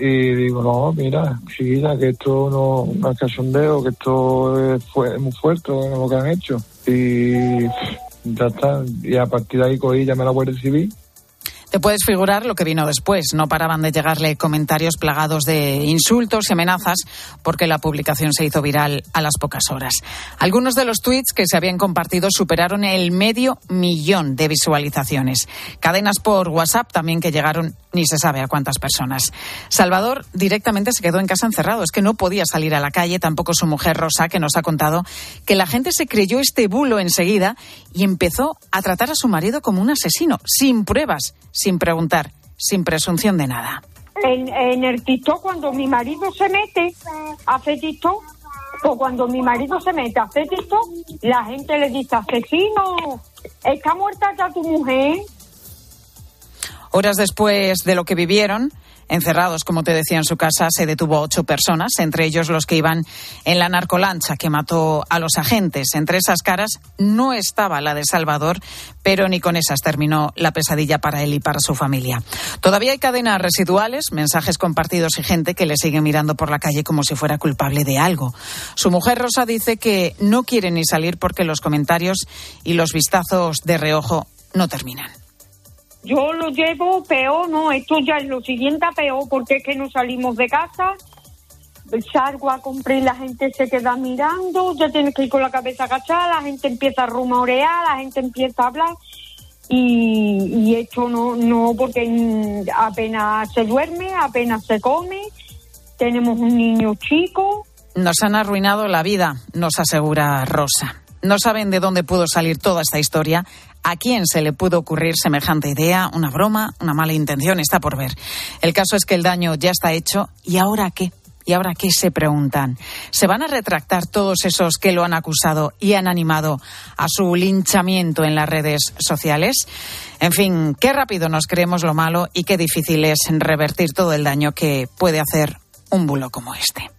Y digo, no, mira, chiquilla, que esto no, no es cachondeo, que esto es, muy fuerte lo que han hecho. Y ya está. Y a partir de ahí cogí, llamé a la Guardia Civil te puedes figurar lo que vino después. No paraban de llegarle comentarios plagados de insultos y amenazas porque la publicación se hizo viral a las pocas horas. Algunos de los tweets que se habían compartido superaron el medio millón de visualizaciones. Cadenas por WhatsApp también que llegaron ni se sabe a cuántas personas. Salvador directamente se quedó en casa encerrado. Es que no podía salir a la calle, tampoco su mujer Rosa, que nos ha contado que la gente se creyó este bulo enseguida y empezó a tratar a su marido como un asesino, sin pruebas sin preguntar, sin presunción de nada. En, en el TikTok, cuando mi marido se mete a hacer TikTok, o cuando mi marido se mete a hacer TikTok, la gente le dice, asesino, está muerta ya tu mujer. Horas después de lo que vivieron, encerrados, como te decía, en su casa, se detuvo a ocho personas, entre ellos los que iban en la narcolancha que mató a los agentes. Entre esas caras no estaba la de Salvador, pero ni con esas terminó la pesadilla para él y para su familia. Todavía hay cadenas residuales, mensajes compartidos y gente que le sigue mirando por la calle como si fuera culpable de algo. Su mujer Rosa dice que no quiere ni salir porque los comentarios y los vistazos de reojo no terminan. Yo lo llevo peor, no, esto ya es lo siguiente peor porque es que no salimos de casa, salgo a comprar y la gente se queda mirando, ya tienes que ir con la cabeza agachada, la gente empieza a rumorear, la gente empieza a hablar y, y esto no, no, porque apenas se duerme, apenas se come, tenemos un niño chico. Nos han arruinado la vida, nos asegura Rosa. No saben de dónde pudo salir toda esta historia, a quién se le pudo ocurrir semejante idea, una broma, una mala intención, está por ver. El caso es que el daño ya está hecho y ahora qué. ¿Y ahora qué se preguntan? ¿Se van a retractar todos esos que lo han acusado y han animado a su linchamiento en las redes sociales? En fin, qué rápido nos creemos lo malo y qué difícil es revertir todo el daño que puede hacer un bulo como este.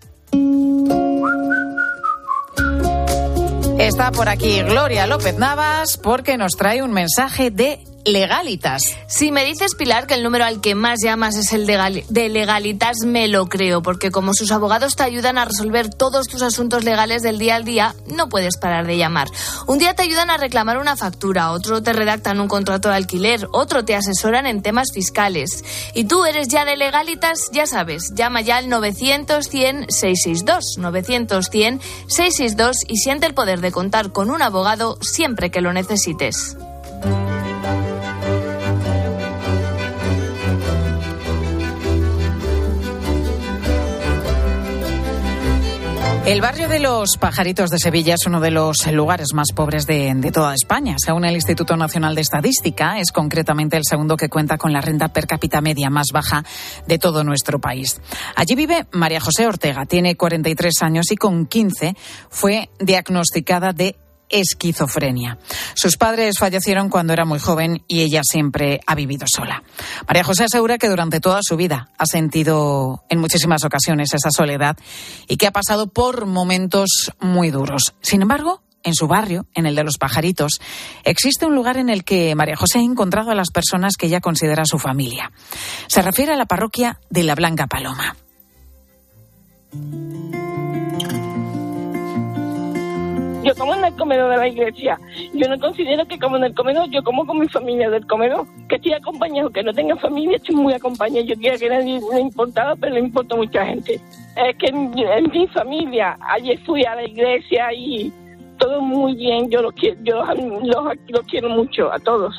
Está por aquí Gloria López Navas porque nos trae un mensaje de legalitas. Si me dices, Pilar, que el número al que más llamas es el de, legalitas, me lo creo, porque como sus abogados te ayudan a resolver todos tus asuntos legales del día al día, no puedes parar de llamar. Un día te ayudan a reclamar una factura, otro te redactan un contrato de alquiler, otro te asesoran en temas fiscales. Y tú eres ya de legalitas, ya sabes, llama ya al 900-100-662, 900-100-662 y siente el poder de contar con un abogado siempre que lo necesites. El barrio de los Pajaritos de Sevilla es uno de los lugares más pobres de, toda España. Según el Instituto Nacional de Estadística, es concretamente el segundo que cuenta con la renta per cápita media más baja de todo nuestro país. Allí vive María José Ortega, tiene 43 años y con 15 fue diagnosticada de esquizofrenia. Sus padres fallecieron cuando era muy joven y ella siempre ha vivido sola. María José asegura que durante toda su vida ha sentido en muchísimas ocasiones esa soledad y que ha pasado por momentos muy duros. Sin embargo, en su barrio, en el de los pajaritos, existe un lugar en el que María José ha encontrado a las personas que ella considera su familia. Se refiere a la parroquia de la Blanca Paloma. Yo como en el comedor de la iglesia. Yo no considero que como en el comedor, yo como con mi familia del comedor. Que estoy acompañado, que no tenga familia, estoy muy acompañado. Yo quiero que nadie le importaba, pero le importa mucha gente. Es que en, mi familia, ayer fui a la iglesia y todo muy bien. Yo los los, los quiero mucho a todos.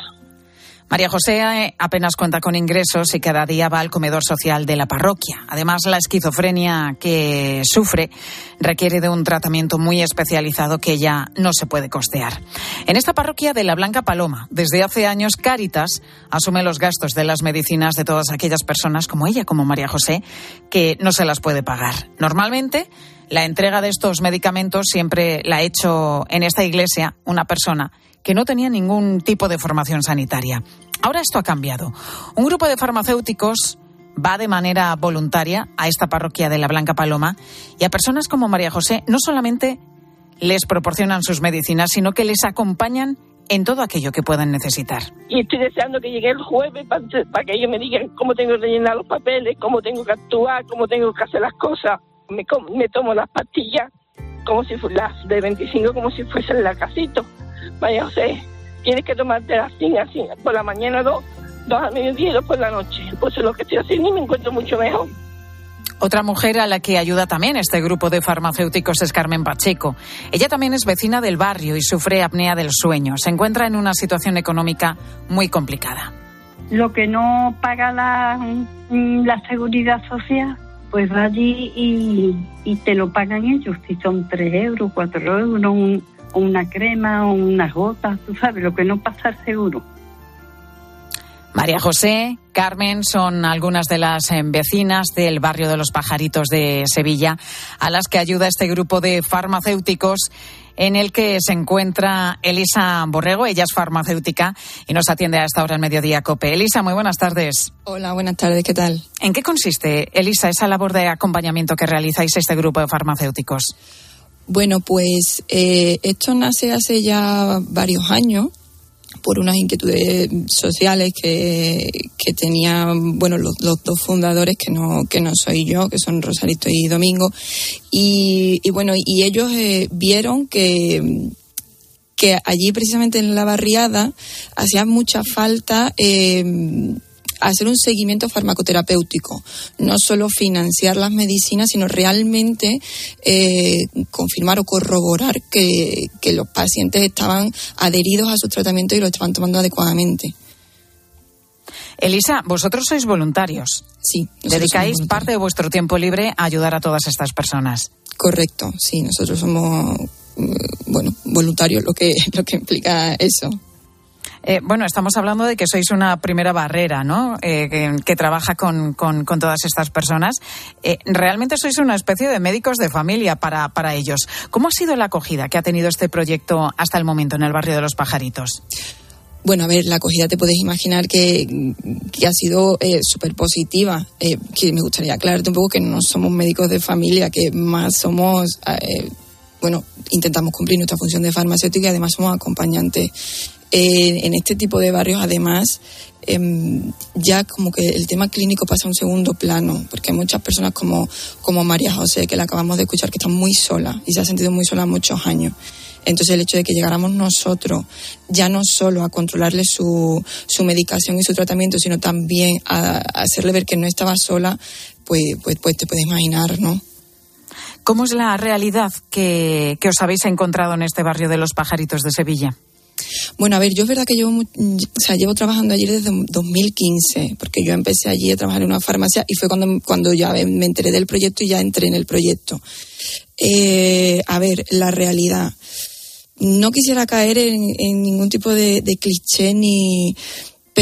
María José apenas cuenta con ingresos y cada día va al comedor social de la parroquia. Además, la esquizofrenia que sufre requiere de un tratamiento muy especializado que ella no se puede costear. En esta parroquia de la Blanca Paloma, desde hace años, Cáritas asume los gastos de las medicinas de todas aquellas personas como ella, como María José, que no se las puede pagar. Normalmente, la entrega de estos medicamentos siempre la ha hecho en esta iglesia una persona que no tenía ningún tipo de formación sanitaria. Ahora esto ha cambiado. Un grupo de farmacéuticos va de manera voluntaria a esta parroquia de la Blanca Paloma y a personas como María José no solamente les proporcionan sus medicinas, sino que les acompañan en todo aquello que puedan necesitar. Y estoy deseando que llegue el jueves para que ellos me digan cómo tengo que rellenar los papeles, cómo tengo que actuar, cómo tengo que hacer las cosas. Me, me tomo las pastillas como si las de 25, como si fuesen la Vaya, José, tienes que tomarte las así, así, por la mañana dos, dos al mediodía y dos por la noche. Pues es lo que estoy haciendo y me encuentro mucho mejor. Otra mujer a la que ayuda también este grupo de farmacéuticos es Carmen Pacheco. Ella también es vecina del barrio y sufre apnea del sueño. Se encuentra en una situación económica muy complicada. lo que no paga la, mm, la seguridad social, pues va allí y, y te lo pagan ellos, si son 3 euros, 4 euros, un- una crema o unas gotas, tú sabes, lo que no pasa seguro. María José, Carmen son algunas de las eh, vecinas del barrio de los pajaritos de Sevilla a las que ayuda este grupo de farmacéuticos en el que se encuentra Elisa Borrego. Ella es farmacéutica y nos atiende a esta hora en Mediodía Cope. Elisa, muy buenas tardes. Hola, buenas tardes, ¿qué tal? ¿En qué consiste, Elisa, esa labor de acompañamiento que realizáis este grupo de farmacéuticos? Bueno, pues eh, esto nace hace ya varios años por unas inquietudes sociales que, que tenían bueno los, dos fundadores que no que no soy yo que son Rosarito y Domingo. Y, y bueno y ellos eh, vieron que que allí precisamente en la barriada hacía mucha falta eh, hacer un seguimiento farmacoterapéutico, no solo financiar las medicinas, sino realmente eh, confirmar o corroborar que, que los pacientes estaban adheridos a sus tratamientos y lo estaban tomando adecuadamente. Elisa, vosotros sois voluntarios. Sí. Dedicáis parte de vuestro tiempo libre a ayudar a todas estas personas. Correcto, sí, nosotros somos mm, bueno voluntarios, lo que <laughs> lo que implica eso. Eh, bueno, estamos hablando de que sois una primera barrera, ¿no? Eh, que, trabaja con, con- todas estas personas. Eh, realmente sois una especie de médicos de familia para, para ellos. ¿Cómo ha sido la acogida que ha tenido este proyecto hasta el momento en el barrio de los pajaritos? Bueno, a ver, la acogida te puedes imaginar que, que ha sido eh, súper positiva. Eh, que me gustaría aclararte un poco que no somos médicos de familia, que más somos, bueno, intentamos cumplir nuestra función de farmacéutico y además somos acompañantes. En este tipo de barrios, además, em, ya como que el tema clínico pasa a un segundo plano, porque hay muchas personas como, como María José, que la acabamos de escuchar, que está muy sola y se ha sentido muy sola muchos años. Entonces el hecho de que llegáramos nosotros ya no solo a controlarle su, su medicación y su tratamiento, sino también a, a hacerle ver que no estaba sola, pues, pues, pues te puedes imaginar, ¿no? ¿Cómo es la realidad que, que os habéis encontrado en este barrio de los pajaritos de Sevilla? Bueno, a ver, yo es verdad que llevo, o sea, llevo trabajando allí desde 2015, porque yo empecé allí a trabajar en una farmacia y fue cuando, cuando ya me enteré del proyecto y ya entré en el proyecto. Eh, a ver, la realidad. No quisiera caer en, en ningún tipo de, de cliché ni,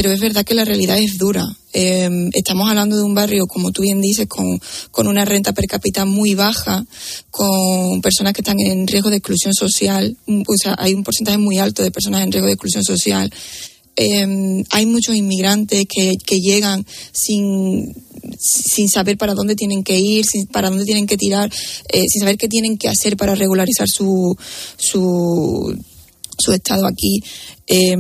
pero es verdad que la realidad es dura. Eh, estamos hablando de un barrio, como tú bien dices, con, con una renta per cápita muy baja, con personas que están en riesgo de exclusión social. O sea, hay un porcentaje muy alto de personas en riesgo de exclusión social. Eh, hay muchos inmigrantes que, que llegan sin, sin saber para dónde tienen que ir, sin, para dónde tienen que tirar, eh, sin saber qué tienen que hacer para regularizar su, su, su estado aquí. Eh,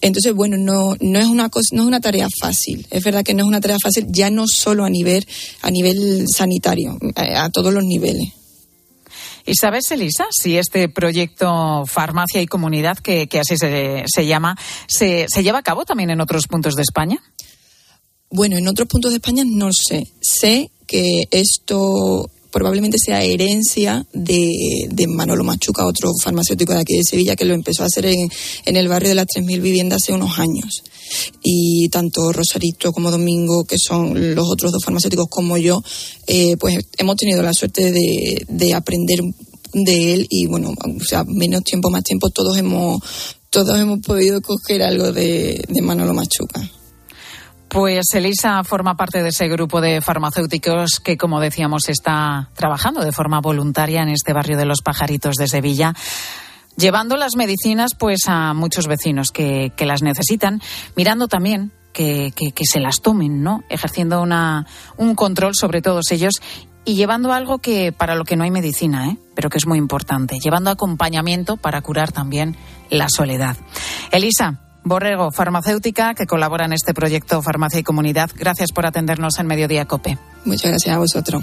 entonces, bueno, no, no es una cosa, no es una tarea fácil. Es verdad que no es una tarea fácil, ya no solo a nivel, a nivel sanitario, a, a todos los niveles. ¿Y sabes, Elisa, si este proyecto Farmacia y Comunidad, que, que así se, se llama, se, se lleva a cabo también en otros puntos de España? Bueno, en otros puntos de España no sé. Sé que esto probablemente sea herencia de, de Manolo Machuca, otro farmacéutico de aquí de Sevilla, que lo empezó a hacer en, en el barrio de las 3.000 viviendas hace unos años. Y tanto Rosarito como Domingo, que son los otros dos farmacéuticos como yo, eh, pues hemos tenido la suerte de, de aprender de él y bueno, o sea, menos tiempo, más tiempo, todos hemos, todos hemos podido coger algo de, de Manolo Machuca. Pues Elisa forma parte de ese grupo de farmacéuticos que, como decíamos, está trabajando de forma voluntaria en este barrio de los pajaritos de Sevilla, llevando las medicinas pues a muchos vecinos que, que las necesitan, mirando también que, que- que se las tomen, ¿no? Ejerciendo una, un control sobre todos ellos y llevando algo que para lo que no hay medicina, ¿eh? pero que es muy importante, llevando acompañamiento para curar también la soledad. Elisa, Borrego, farmacéutica, que colabora en este proyecto Farmacia y Comunidad. Gracias por atendernos en Mediodía Cope. Muchas gracias a vosotros.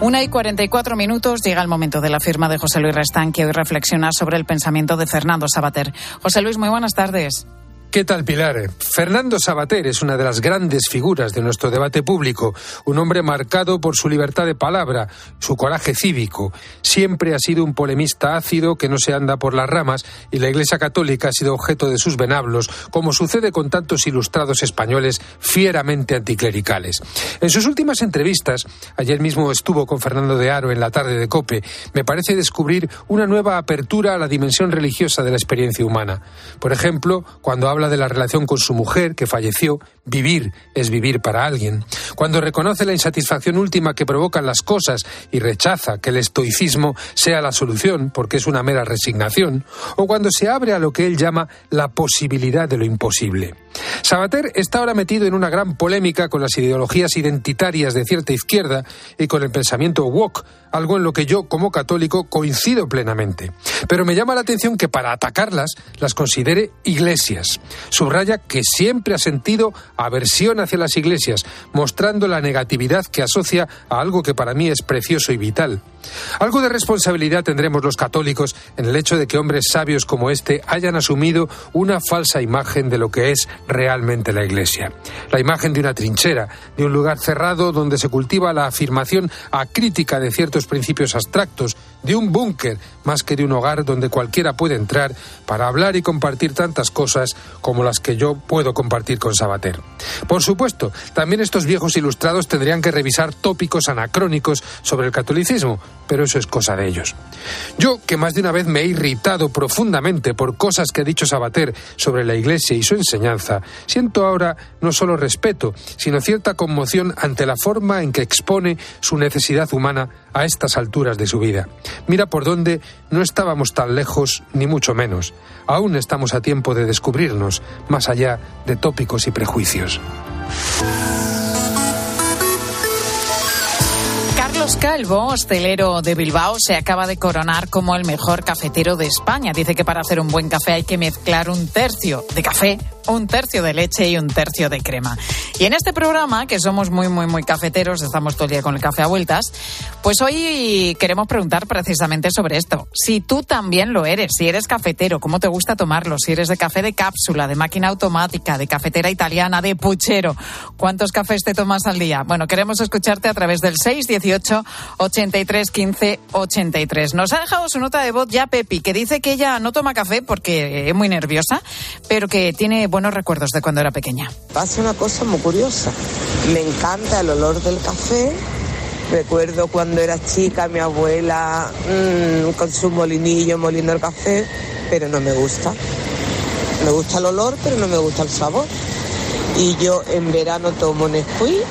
Una y 44 minutos llega el momento de la firma de José Luis Restán, que hoy reflexiona sobre el pensamiento de Fernando Sabater. José Luis, muy buenas tardes. ¿Qué tal, Pilar? Fernando Sabater es una de las grandes figuras de nuestro debate público, un hombre marcado por su libertad de palabra, su coraje cívico. Siempre ha sido un polemista ácido que no se anda por las ramas y la Iglesia Católica ha sido objeto de sus venablos, como sucede con tantos ilustrados españoles fieramente anticlericales. En sus últimas entrevistas, ayer mismo estuvo con Fernando de Aro en la tarde de Cope, me parece descubrir una nueva apertura a la dimensión religiosa de la experiencia humana. Por ejemplo, cuando habla habla de la relación con su mujer, que falleció. Vivir es vivir para alguien. Cuando reconoce la insatisfacción última que provocan las cosas y rechaza que el estoicismo sea la solución, porque es una mera resignación. O cuando se abre a lo que él llama la posibilidad de lo imposible. Sabater está ahora metido en una gran polémica con las ideologías identitarias de cierta izquierda y con el pensamiento woke, algo en lo que yo, como católico, coincido plenamente. Pero me llama la atención que para atacarlas las considere iglesias. Subraya que siempre ha sentido aversión hacia las iglesias, mostrando la negatividad que asocia a algo que para mí es precioso y vital. Algo de responsabilidad tendremos los católicos en el hecho de que hombres sabios como este hayan asumido una falsa imagen de lo que es realmente la Iglesia. La imagen de una trinchera, de un lugar cerrado donde se cultiva la afirmación acrítica de ciertos principios abstractos, de un búnker más que de un hogar donde cualquiera puede entrar para hablar y compartir tantas cosas como las que yo puedo compartir con Sabater. Por supuesto, también estos viejos ilustrados tendrían que revisar tópicos anacrónicos sobre el catolicismo, pero eso es cosa de ellos. Yo, que más de una vez me he irritado profundamente por cosas que ha dicho Sabater sobre la Iglesia y su enseñanza, siento ahora no solo respeto, sino cierta conmoción ante la forma en que expone su necesidad humana a estas alturas de su vida. Mira por dónde no estábamos tan lejos, ni mucho menos. Aún estamos a tiempo de descubrirnos, más allá de tópicos y prejuicios. Carlos Calvo, hostelero de Bilbao, se acaba de coronar como el mejor cafetero de España. Dice que para hacer un buen café hay que mezclar un tercio de café, un tercio de leche y un tercio de crema. Y en este programa, que somos muy, muy, muy cafeteros, estamos todo el día con el café a vueltas, pues hoy queremos preguntar precisamente sobre esto. Si tú también lo eres, si eres cafetero, ¿cómo te gusta tomarlo? Si eres de café de cápsula, de máquina automática, de cafetera italiana, de puchero, ¿cuántos cafés te tomas al día? Bueno, queremos escucharte a través del 618 83 15 83. Nos ha dejado su nota de voz ya Pepi, que dice que ella no toma café porque es muy nerviosa, pero que tiene buenos recuerdos de cuando era pequeña. Pasa una cosa muy curiosa. Me encanta el olor del café. Recuerdo cuando era chica mi abuela mm, con su molinillo moliendo el café, pero no me gusta. Me gusta el olor, pero no me gusta el sabor. Y yo en verano tomo Nesquik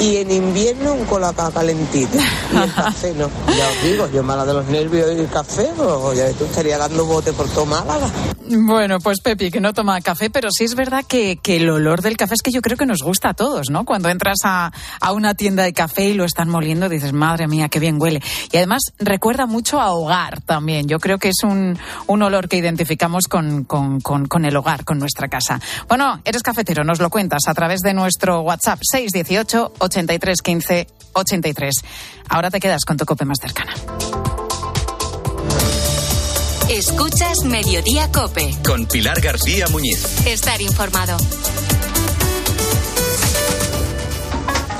y en invierno un colacao calentito. Y el café no. <laughs> Ya os digo, yo mala de los nervios y el café, pues ya tú estaría dando bote por todo Málaga. Bueno, pues Pepi, que no toma café, pero sí es verdad que, que el olor del café es que yo creo que nos gusta a todos, ¿no? Cuando entras a, a una tienda de café y lo están moliendo, dices, madre mía, qué bien huele. Y además recuerda mucho a hogar también. Yo creo que es un, un olor que identificamos con, con, con, con el hogar, con nuestra casa. Bueno, eres cafetero, nos lo cuentas a través de nuestro WhatsApp 618 83 15 83. Ahora te quedas con tu cope más cercana. Escuchas Mediodía Cope. Con Pilar García Muñiz. Estar informado.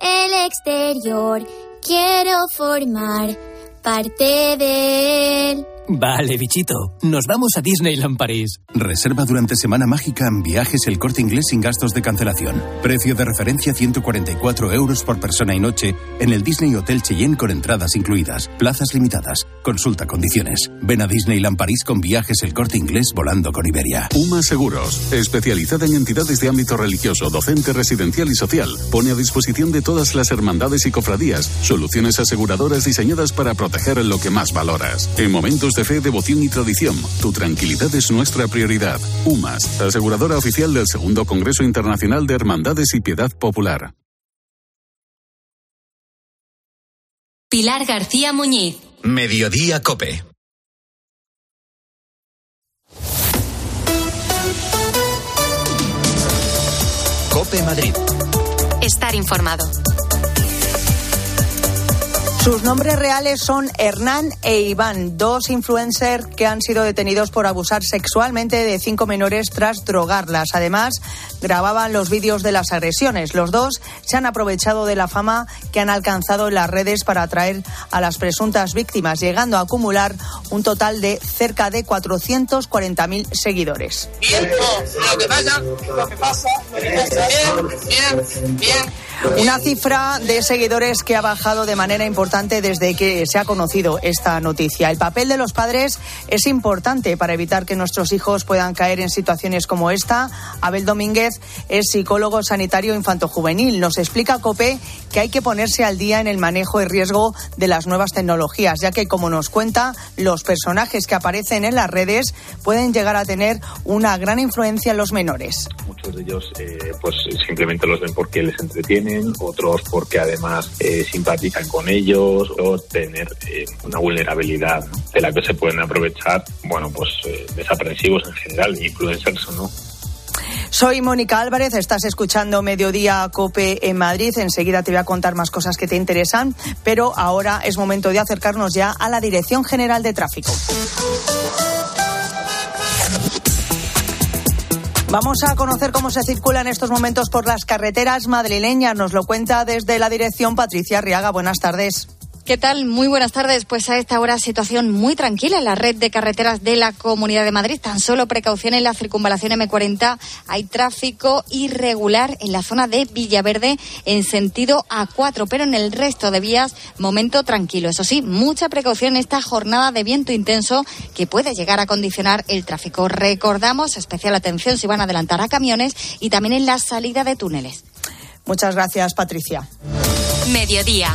el exterior. Quiero formar parte de él. Vale, bichito. Nos vamos a Disneyland París. Reserva durante Semana Mágica en viajes el corte inglés sin gastos de cancelación. Precio de referencia 144 euros por persona y noche en el Disney Hotel Cheyenne con entradas incluidas. Plazas limitadas. Consulta condiciones. Ven a Disneyland París con viajes el corte inglés volando con Iberia. UMA Seguros, especializada en entidades de ámbito religioso, docente, residencial y social, pone a disposición de todas las hermandades y cofradías soluciones aseguradoras diseñadas para proteger lo que más valoras. En momentos de fe, devoción y tradición, tu tranquilidad es nuestra prioridad. UMAS, aseguradora oficial del Segundo Congreso Internacional de Hermandades y Piedad Popular. Pilar García Muñiz. Mediodía Cope. Cope Madrid. Estar informado. Sus nombres reales son Hernán e Iván, dos influencers que han sido detenidos por abusar sexualmente de cinco menores tras drogarlas. Además, grababan los vídeos de las agresiones. Los dos se han aprovechado de la fama que han alcanzado en las redes para atraer a las presuntas víctimas, llegando a acumular un total de cerca de 440.000 seguidores. Bien, lo que pasa, lo que pasa, lo que pasa, bien, bien, bien. Una cifra de seguidores que ha bajado de manera importante desde que se ha conocido esta noticia. El papel de los padres es importante para evitar que nuestros hijos puedan caer en situaciones como esta. Abel Domínguez es psicólogo sanitario infantojuvenil. Nos explica COPE que hay que ponerse al día en el manejo y riesgo de las nuevas tecnologías, ya que, como nos cuenta, los personajes que aparecen en las redes pueden llegar a tener una gran influencia en los menores. Muchos de ellos, eh, pues simplemente los ven porque les entretienen otros porque además eh, simpatizan con ellos o tener eh, una vulnerabilidad de la que se pueden aprovechar, bueno, pues eh, desaprensivos en general, influencers o no. Soy Mónica Álvarez, estás escuchando Mediodía Cope en Madrid. Enseguida te voy a contar más cosas que te interesan, pero ahora es momento de acercarnos ya a la Dirección General de Tráfico. Vamos a conocer cómo se circula en estos momentos por las carreteras madrileñas. Nos lo cuenta desde la dirección Patricia Arriaga. Buenas tardes. ¿Qué tal? Muy buenas tardes. Pues a esta hora situación muy tranquila en la red de carreteras de la Comunidad de Madrid. Tan solo precaución en la circunvalación M40. Hay tráfico irregular en la zona de Villaverde en sentido A4, pero en el resto de vías momento tranquilo. Eso sí, mucha precaución en esta jornada de viento intenso que puede llegar a condicionar el tráfico. Recordamos especial atención si van a adelantar a camiones y también en la salida de túneles. Muchas gracias, Patricia. Mediodía.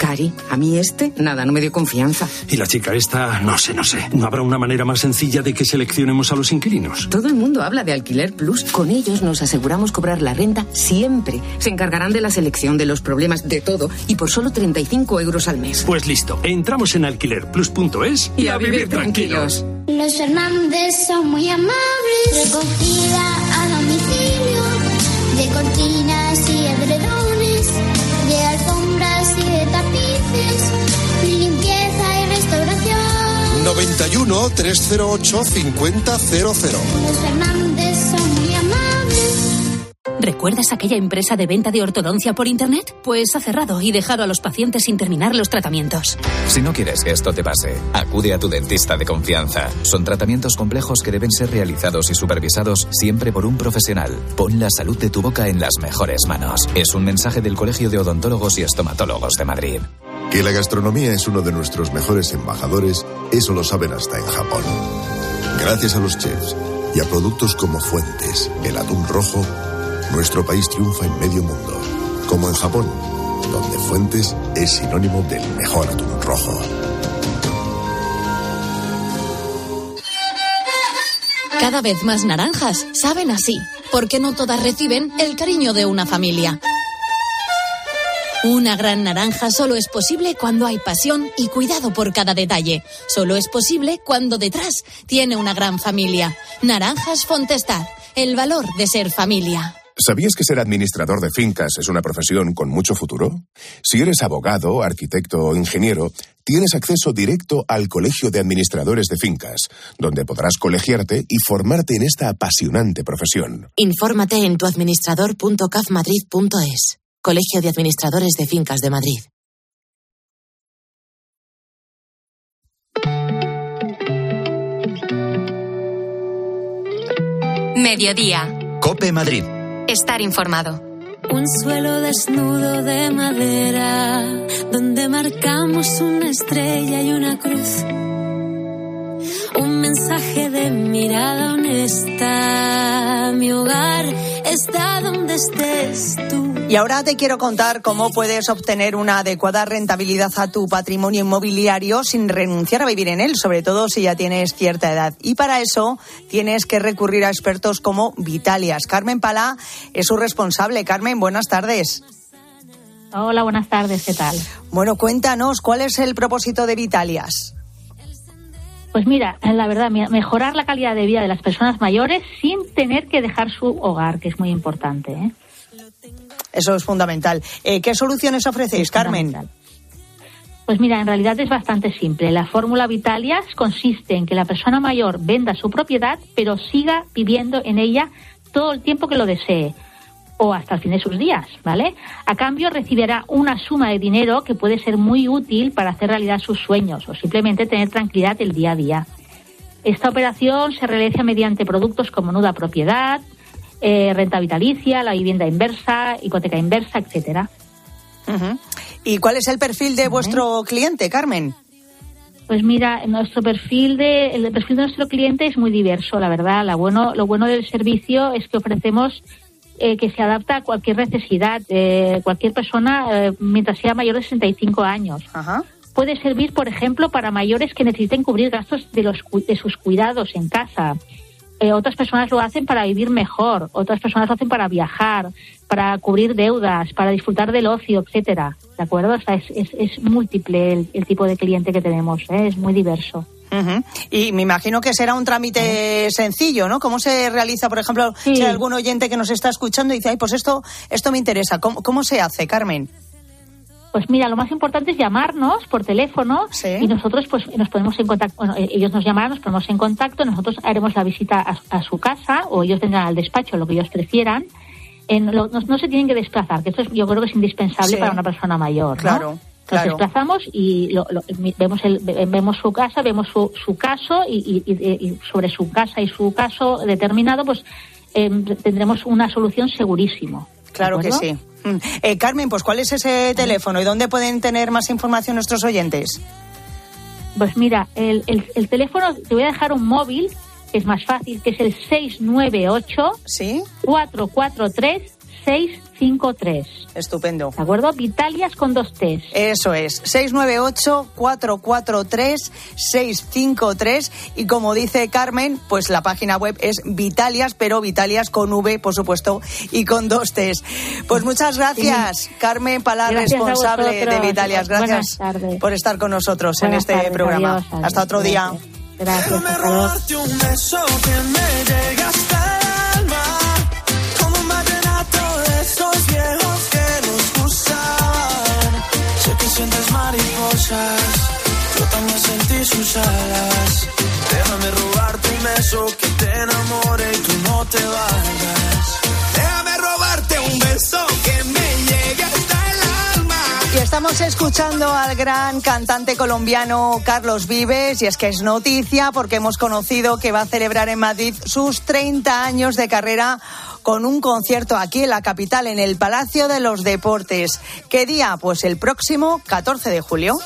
Cari, a mí este, nada, no me dio confianza. Y la chica esta, no sé, no sé. ¿No habrá una manera más sencilla de que seleccionemos a los inquilinos? Todo el mundo habla de Alquiler Plus. Con ellos nos aseguramos cobrar la renta siempre. Se encargarán de la selección, de los problemas, de todo. Y por solo 35 euros al mes. Pues listo, entramos en alquilerplus.es y, y, a vivir tranquilos. Los Fernández son muy amables. Recogida a domicilio de cortinas 91 308 5000. ¿Recuerdas aquella empresa de venta de ortodoncia por Internet? Pues ha cerrado y dejado a los pacientes sin terminar los tratamientos. Si no quieres que esto te pase, acude a tu dentista de confianza. Son tratamientos complejos que deben ser realizados y supervisados siempre por un profesional. Pon la salud de tu boca en las mejores manos. Es un mensaje del Colegio de Odontólogos y Estomatólogos de Madrid. Que la gastronomía es uno de nuestros mejores embajadores, eso lo saben hasta en Japón. Gracias a los chefs y a productos como Fuentes, el atún rojo, nuestro país triunfa en medio mundo, como en Japón, donde Fuentes es sinónimo del mejor atún rojo. Cada vez más naranjas saben así, porque no todas reciben el cariño de una familia. Una gran naranja solo es posible cuando hay pasión y cuidado por cada detalle. Solo es posible cuando detrás tiene una gran familia. Naranjas Fontestad, el valor de ser familia. ¿Sabías que ser administrador de fincas es una profesión con mucho futuro? Si eres abogado, arquitecto o ingeniero, tienes acceso directo al Colegio de Administradores de Fincas, donde podrás colegiarte y formarte en esta apasionante profesión. Infórmate en tuadministrador.cafmadrid.es. Colegio de Administradores de Fincas de Madrid. Mediodía. Cope Madrid. Estar informado. Un suelo desnudo de madera, donde marcamos una estrella y una cruz. Un mensaje de mirada honesta. Mi hogar está donde estés tú. Y ahora te quiero contar cómo puedes obtener una adecuada rentabilidad a tu patrimonio inmobiliario sin renunciar a vivir en él, sobre todo si ya tienes cierta edad. Y para eso tienes que recurrir a expertos como Vitalias. Carmen Palá es su responsable. Carmen, buenas tardes. Hola, buenas tardes, ¿qué tal? Bueno, cuéntanos, ¿cuál es el propósito de Vitalias? Pues mira, la verdad, me- mejorar la calidad de vida de las personas mayores sin tener que dejar su hogar, que es muy importante. ¿eh? Eso es fundamental. Eh, ¿Qué soluciones ofrecéis, Carmen? Pues mira, en realidad es bastante simple. La fórmula Vitalias consiste en que la persona mayor venda su propiedad, pero siga viviendo en ella todo el tiempo que lo desee o hasta el fin de sus días, ¿vale? A cambio recibirá una suma de dinero que puede ser muy útil para hacer realidad sus sueños o simplemente tener tranquilidad el día a día. Esta operación se realiza mediante productos como nuda propiedad, eh, renta vitalicia, la vivienda inversa, hipoteca inversa, etcétera. ¿Y cuál es el perfil de vuestro cliente, Carmen? Pues mira, nuestro perfil de el perfil de nuestro cliente es muy diverso, la verdad. La bueno, lo bueno del servicio es que ofrecemos eh, que se adapta a cualquier necesidad, de cualquier persona eh, mientras sea mayor de 65 años. Puede servir, por ejemplo, para mayores que necesiten cubrir gastos de, los, de sus cuidados en casa. Eh, otras personas lo hacen para vivir mejor, otras personas lo hacen para viajar, para cubrir deudas, para disfrutar del ocio, etcétera. ¿De acuerdo? O sea, es, es, es múltiple el, el tipo de cliente que tenemos, ¿eh? es muy diverso. Ujú. Y me imagino que será un trámite sencillo, ¿no? ¿Cómo se realiza, por ejemplo, si hay algún oyente que nos está escuchando y dice, ay, pues esto, esto me interesa. ¿Cómo, cómo se hace, Carmen? Pues mira, lo más importante es llamarnos por teléfono y nosotros pues nos ponemos en contacto, bueno, eh, ellos nos llamarán, nos ponemos en contacto, nosotros haremos la visita a, a su casa o ellos tendrán al despacho, lo que ellos prefieran. En lo- no, no se tienen que desplazar, que esto es, yo creo que es indispensable Sí. para una persona mayor. ¿no? Claro, Nos desplazamos y lo- vemos, el, ve- vemos su casa, vemos su, su caso y, y- sobre su casa y su caso determinado, pues eh, tendremos una solución segurísimo. ¿de Claro que sí. Mm. Eh, Carmen, pues ¿cuál es ese teléfono y dónde pueden tener más información nuestros oyentes? Pues mira, el, el, el teléfono, te voy a dejar un móvil, que es más fácil, que es el 698 ¿Sí? 443 653. Estupendo. ¿De acuerdo? Vitalias con dos T's. Eso es, 698-443-653 y como dice Carmen, pues la página web es Vitalias, pero Vitalias con V, por supuesto, y con dos T's. Pues muchas gracias, Carmen Palar, Gracias responsable de. Vitalias. Gracias por estar con nosotros en este tardes, programa. adiós, adiós. Hasta otro día. Gracias, hasta mariposas, yo también sentí sus alas. Déjame robarte un beso que te enamore y tú no te vayas. Déjame robarte un beso que me llegue hasta el alma. Y estamos escuchando al gran cantante colombiano Carlos Vives y es que es noticia porque hemos conocido que va a celebrar en Madrid sus 30 años de carrera con un concierto aquí en la capital, en el Palacio de los Deportes. ¿Qué día? Pues el próximo 14 de julio.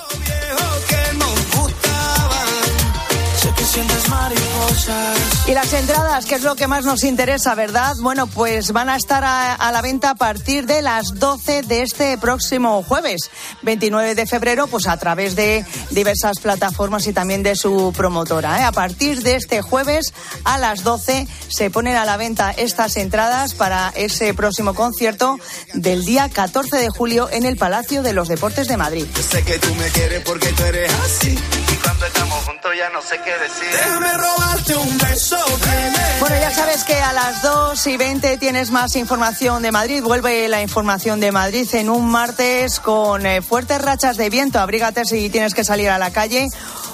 Y las entradas, que es lo que más nos interesa, ¿verdad? Bueno, pues van a estar a, la venta a partir de las 12 de este próximo jueves, 29 de febrero, pues a través de diversas plataformas y también de su promotora. ¿eh? A partir de este jueves a las 12 se ponen a la venta estas entradas para ese próximo concierto del día 14 de julio en el Palacio de los Deportes de Madrid. sé que tú me quieres porque tú eres así. Y cuando estamos juntos ya no sé qué decir. Déjame robarte un beso. Bueno, ya sabes que a las 2 y 20 tienes más información de Madrid. Vuelve la información de Madrid en un martes con eh, fuertes rachas de viento. Abrígate si tienes que salir a la calle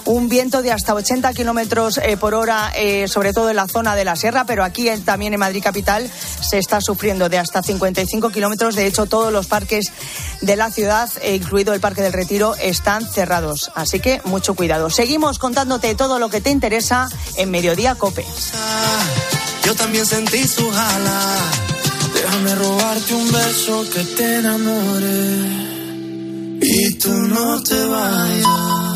un viento de hasta 80 kilómetros eh, por hora, eh, sobre todo en la zona de la sierra, pero aquí también en Madrid Capital se está sufriendo de hasta 55 kilómetros. De hecho, todos los parques de la ciudad, eh, incluido el Parque del Retiro, están cerrados. Así que mucho cuidado. Seguimos contándote todo lo que te interesa en Mediodía Cope. Yo también sentí su jala. Déjame robarte un beso que te enamore. Y tú no te vayas.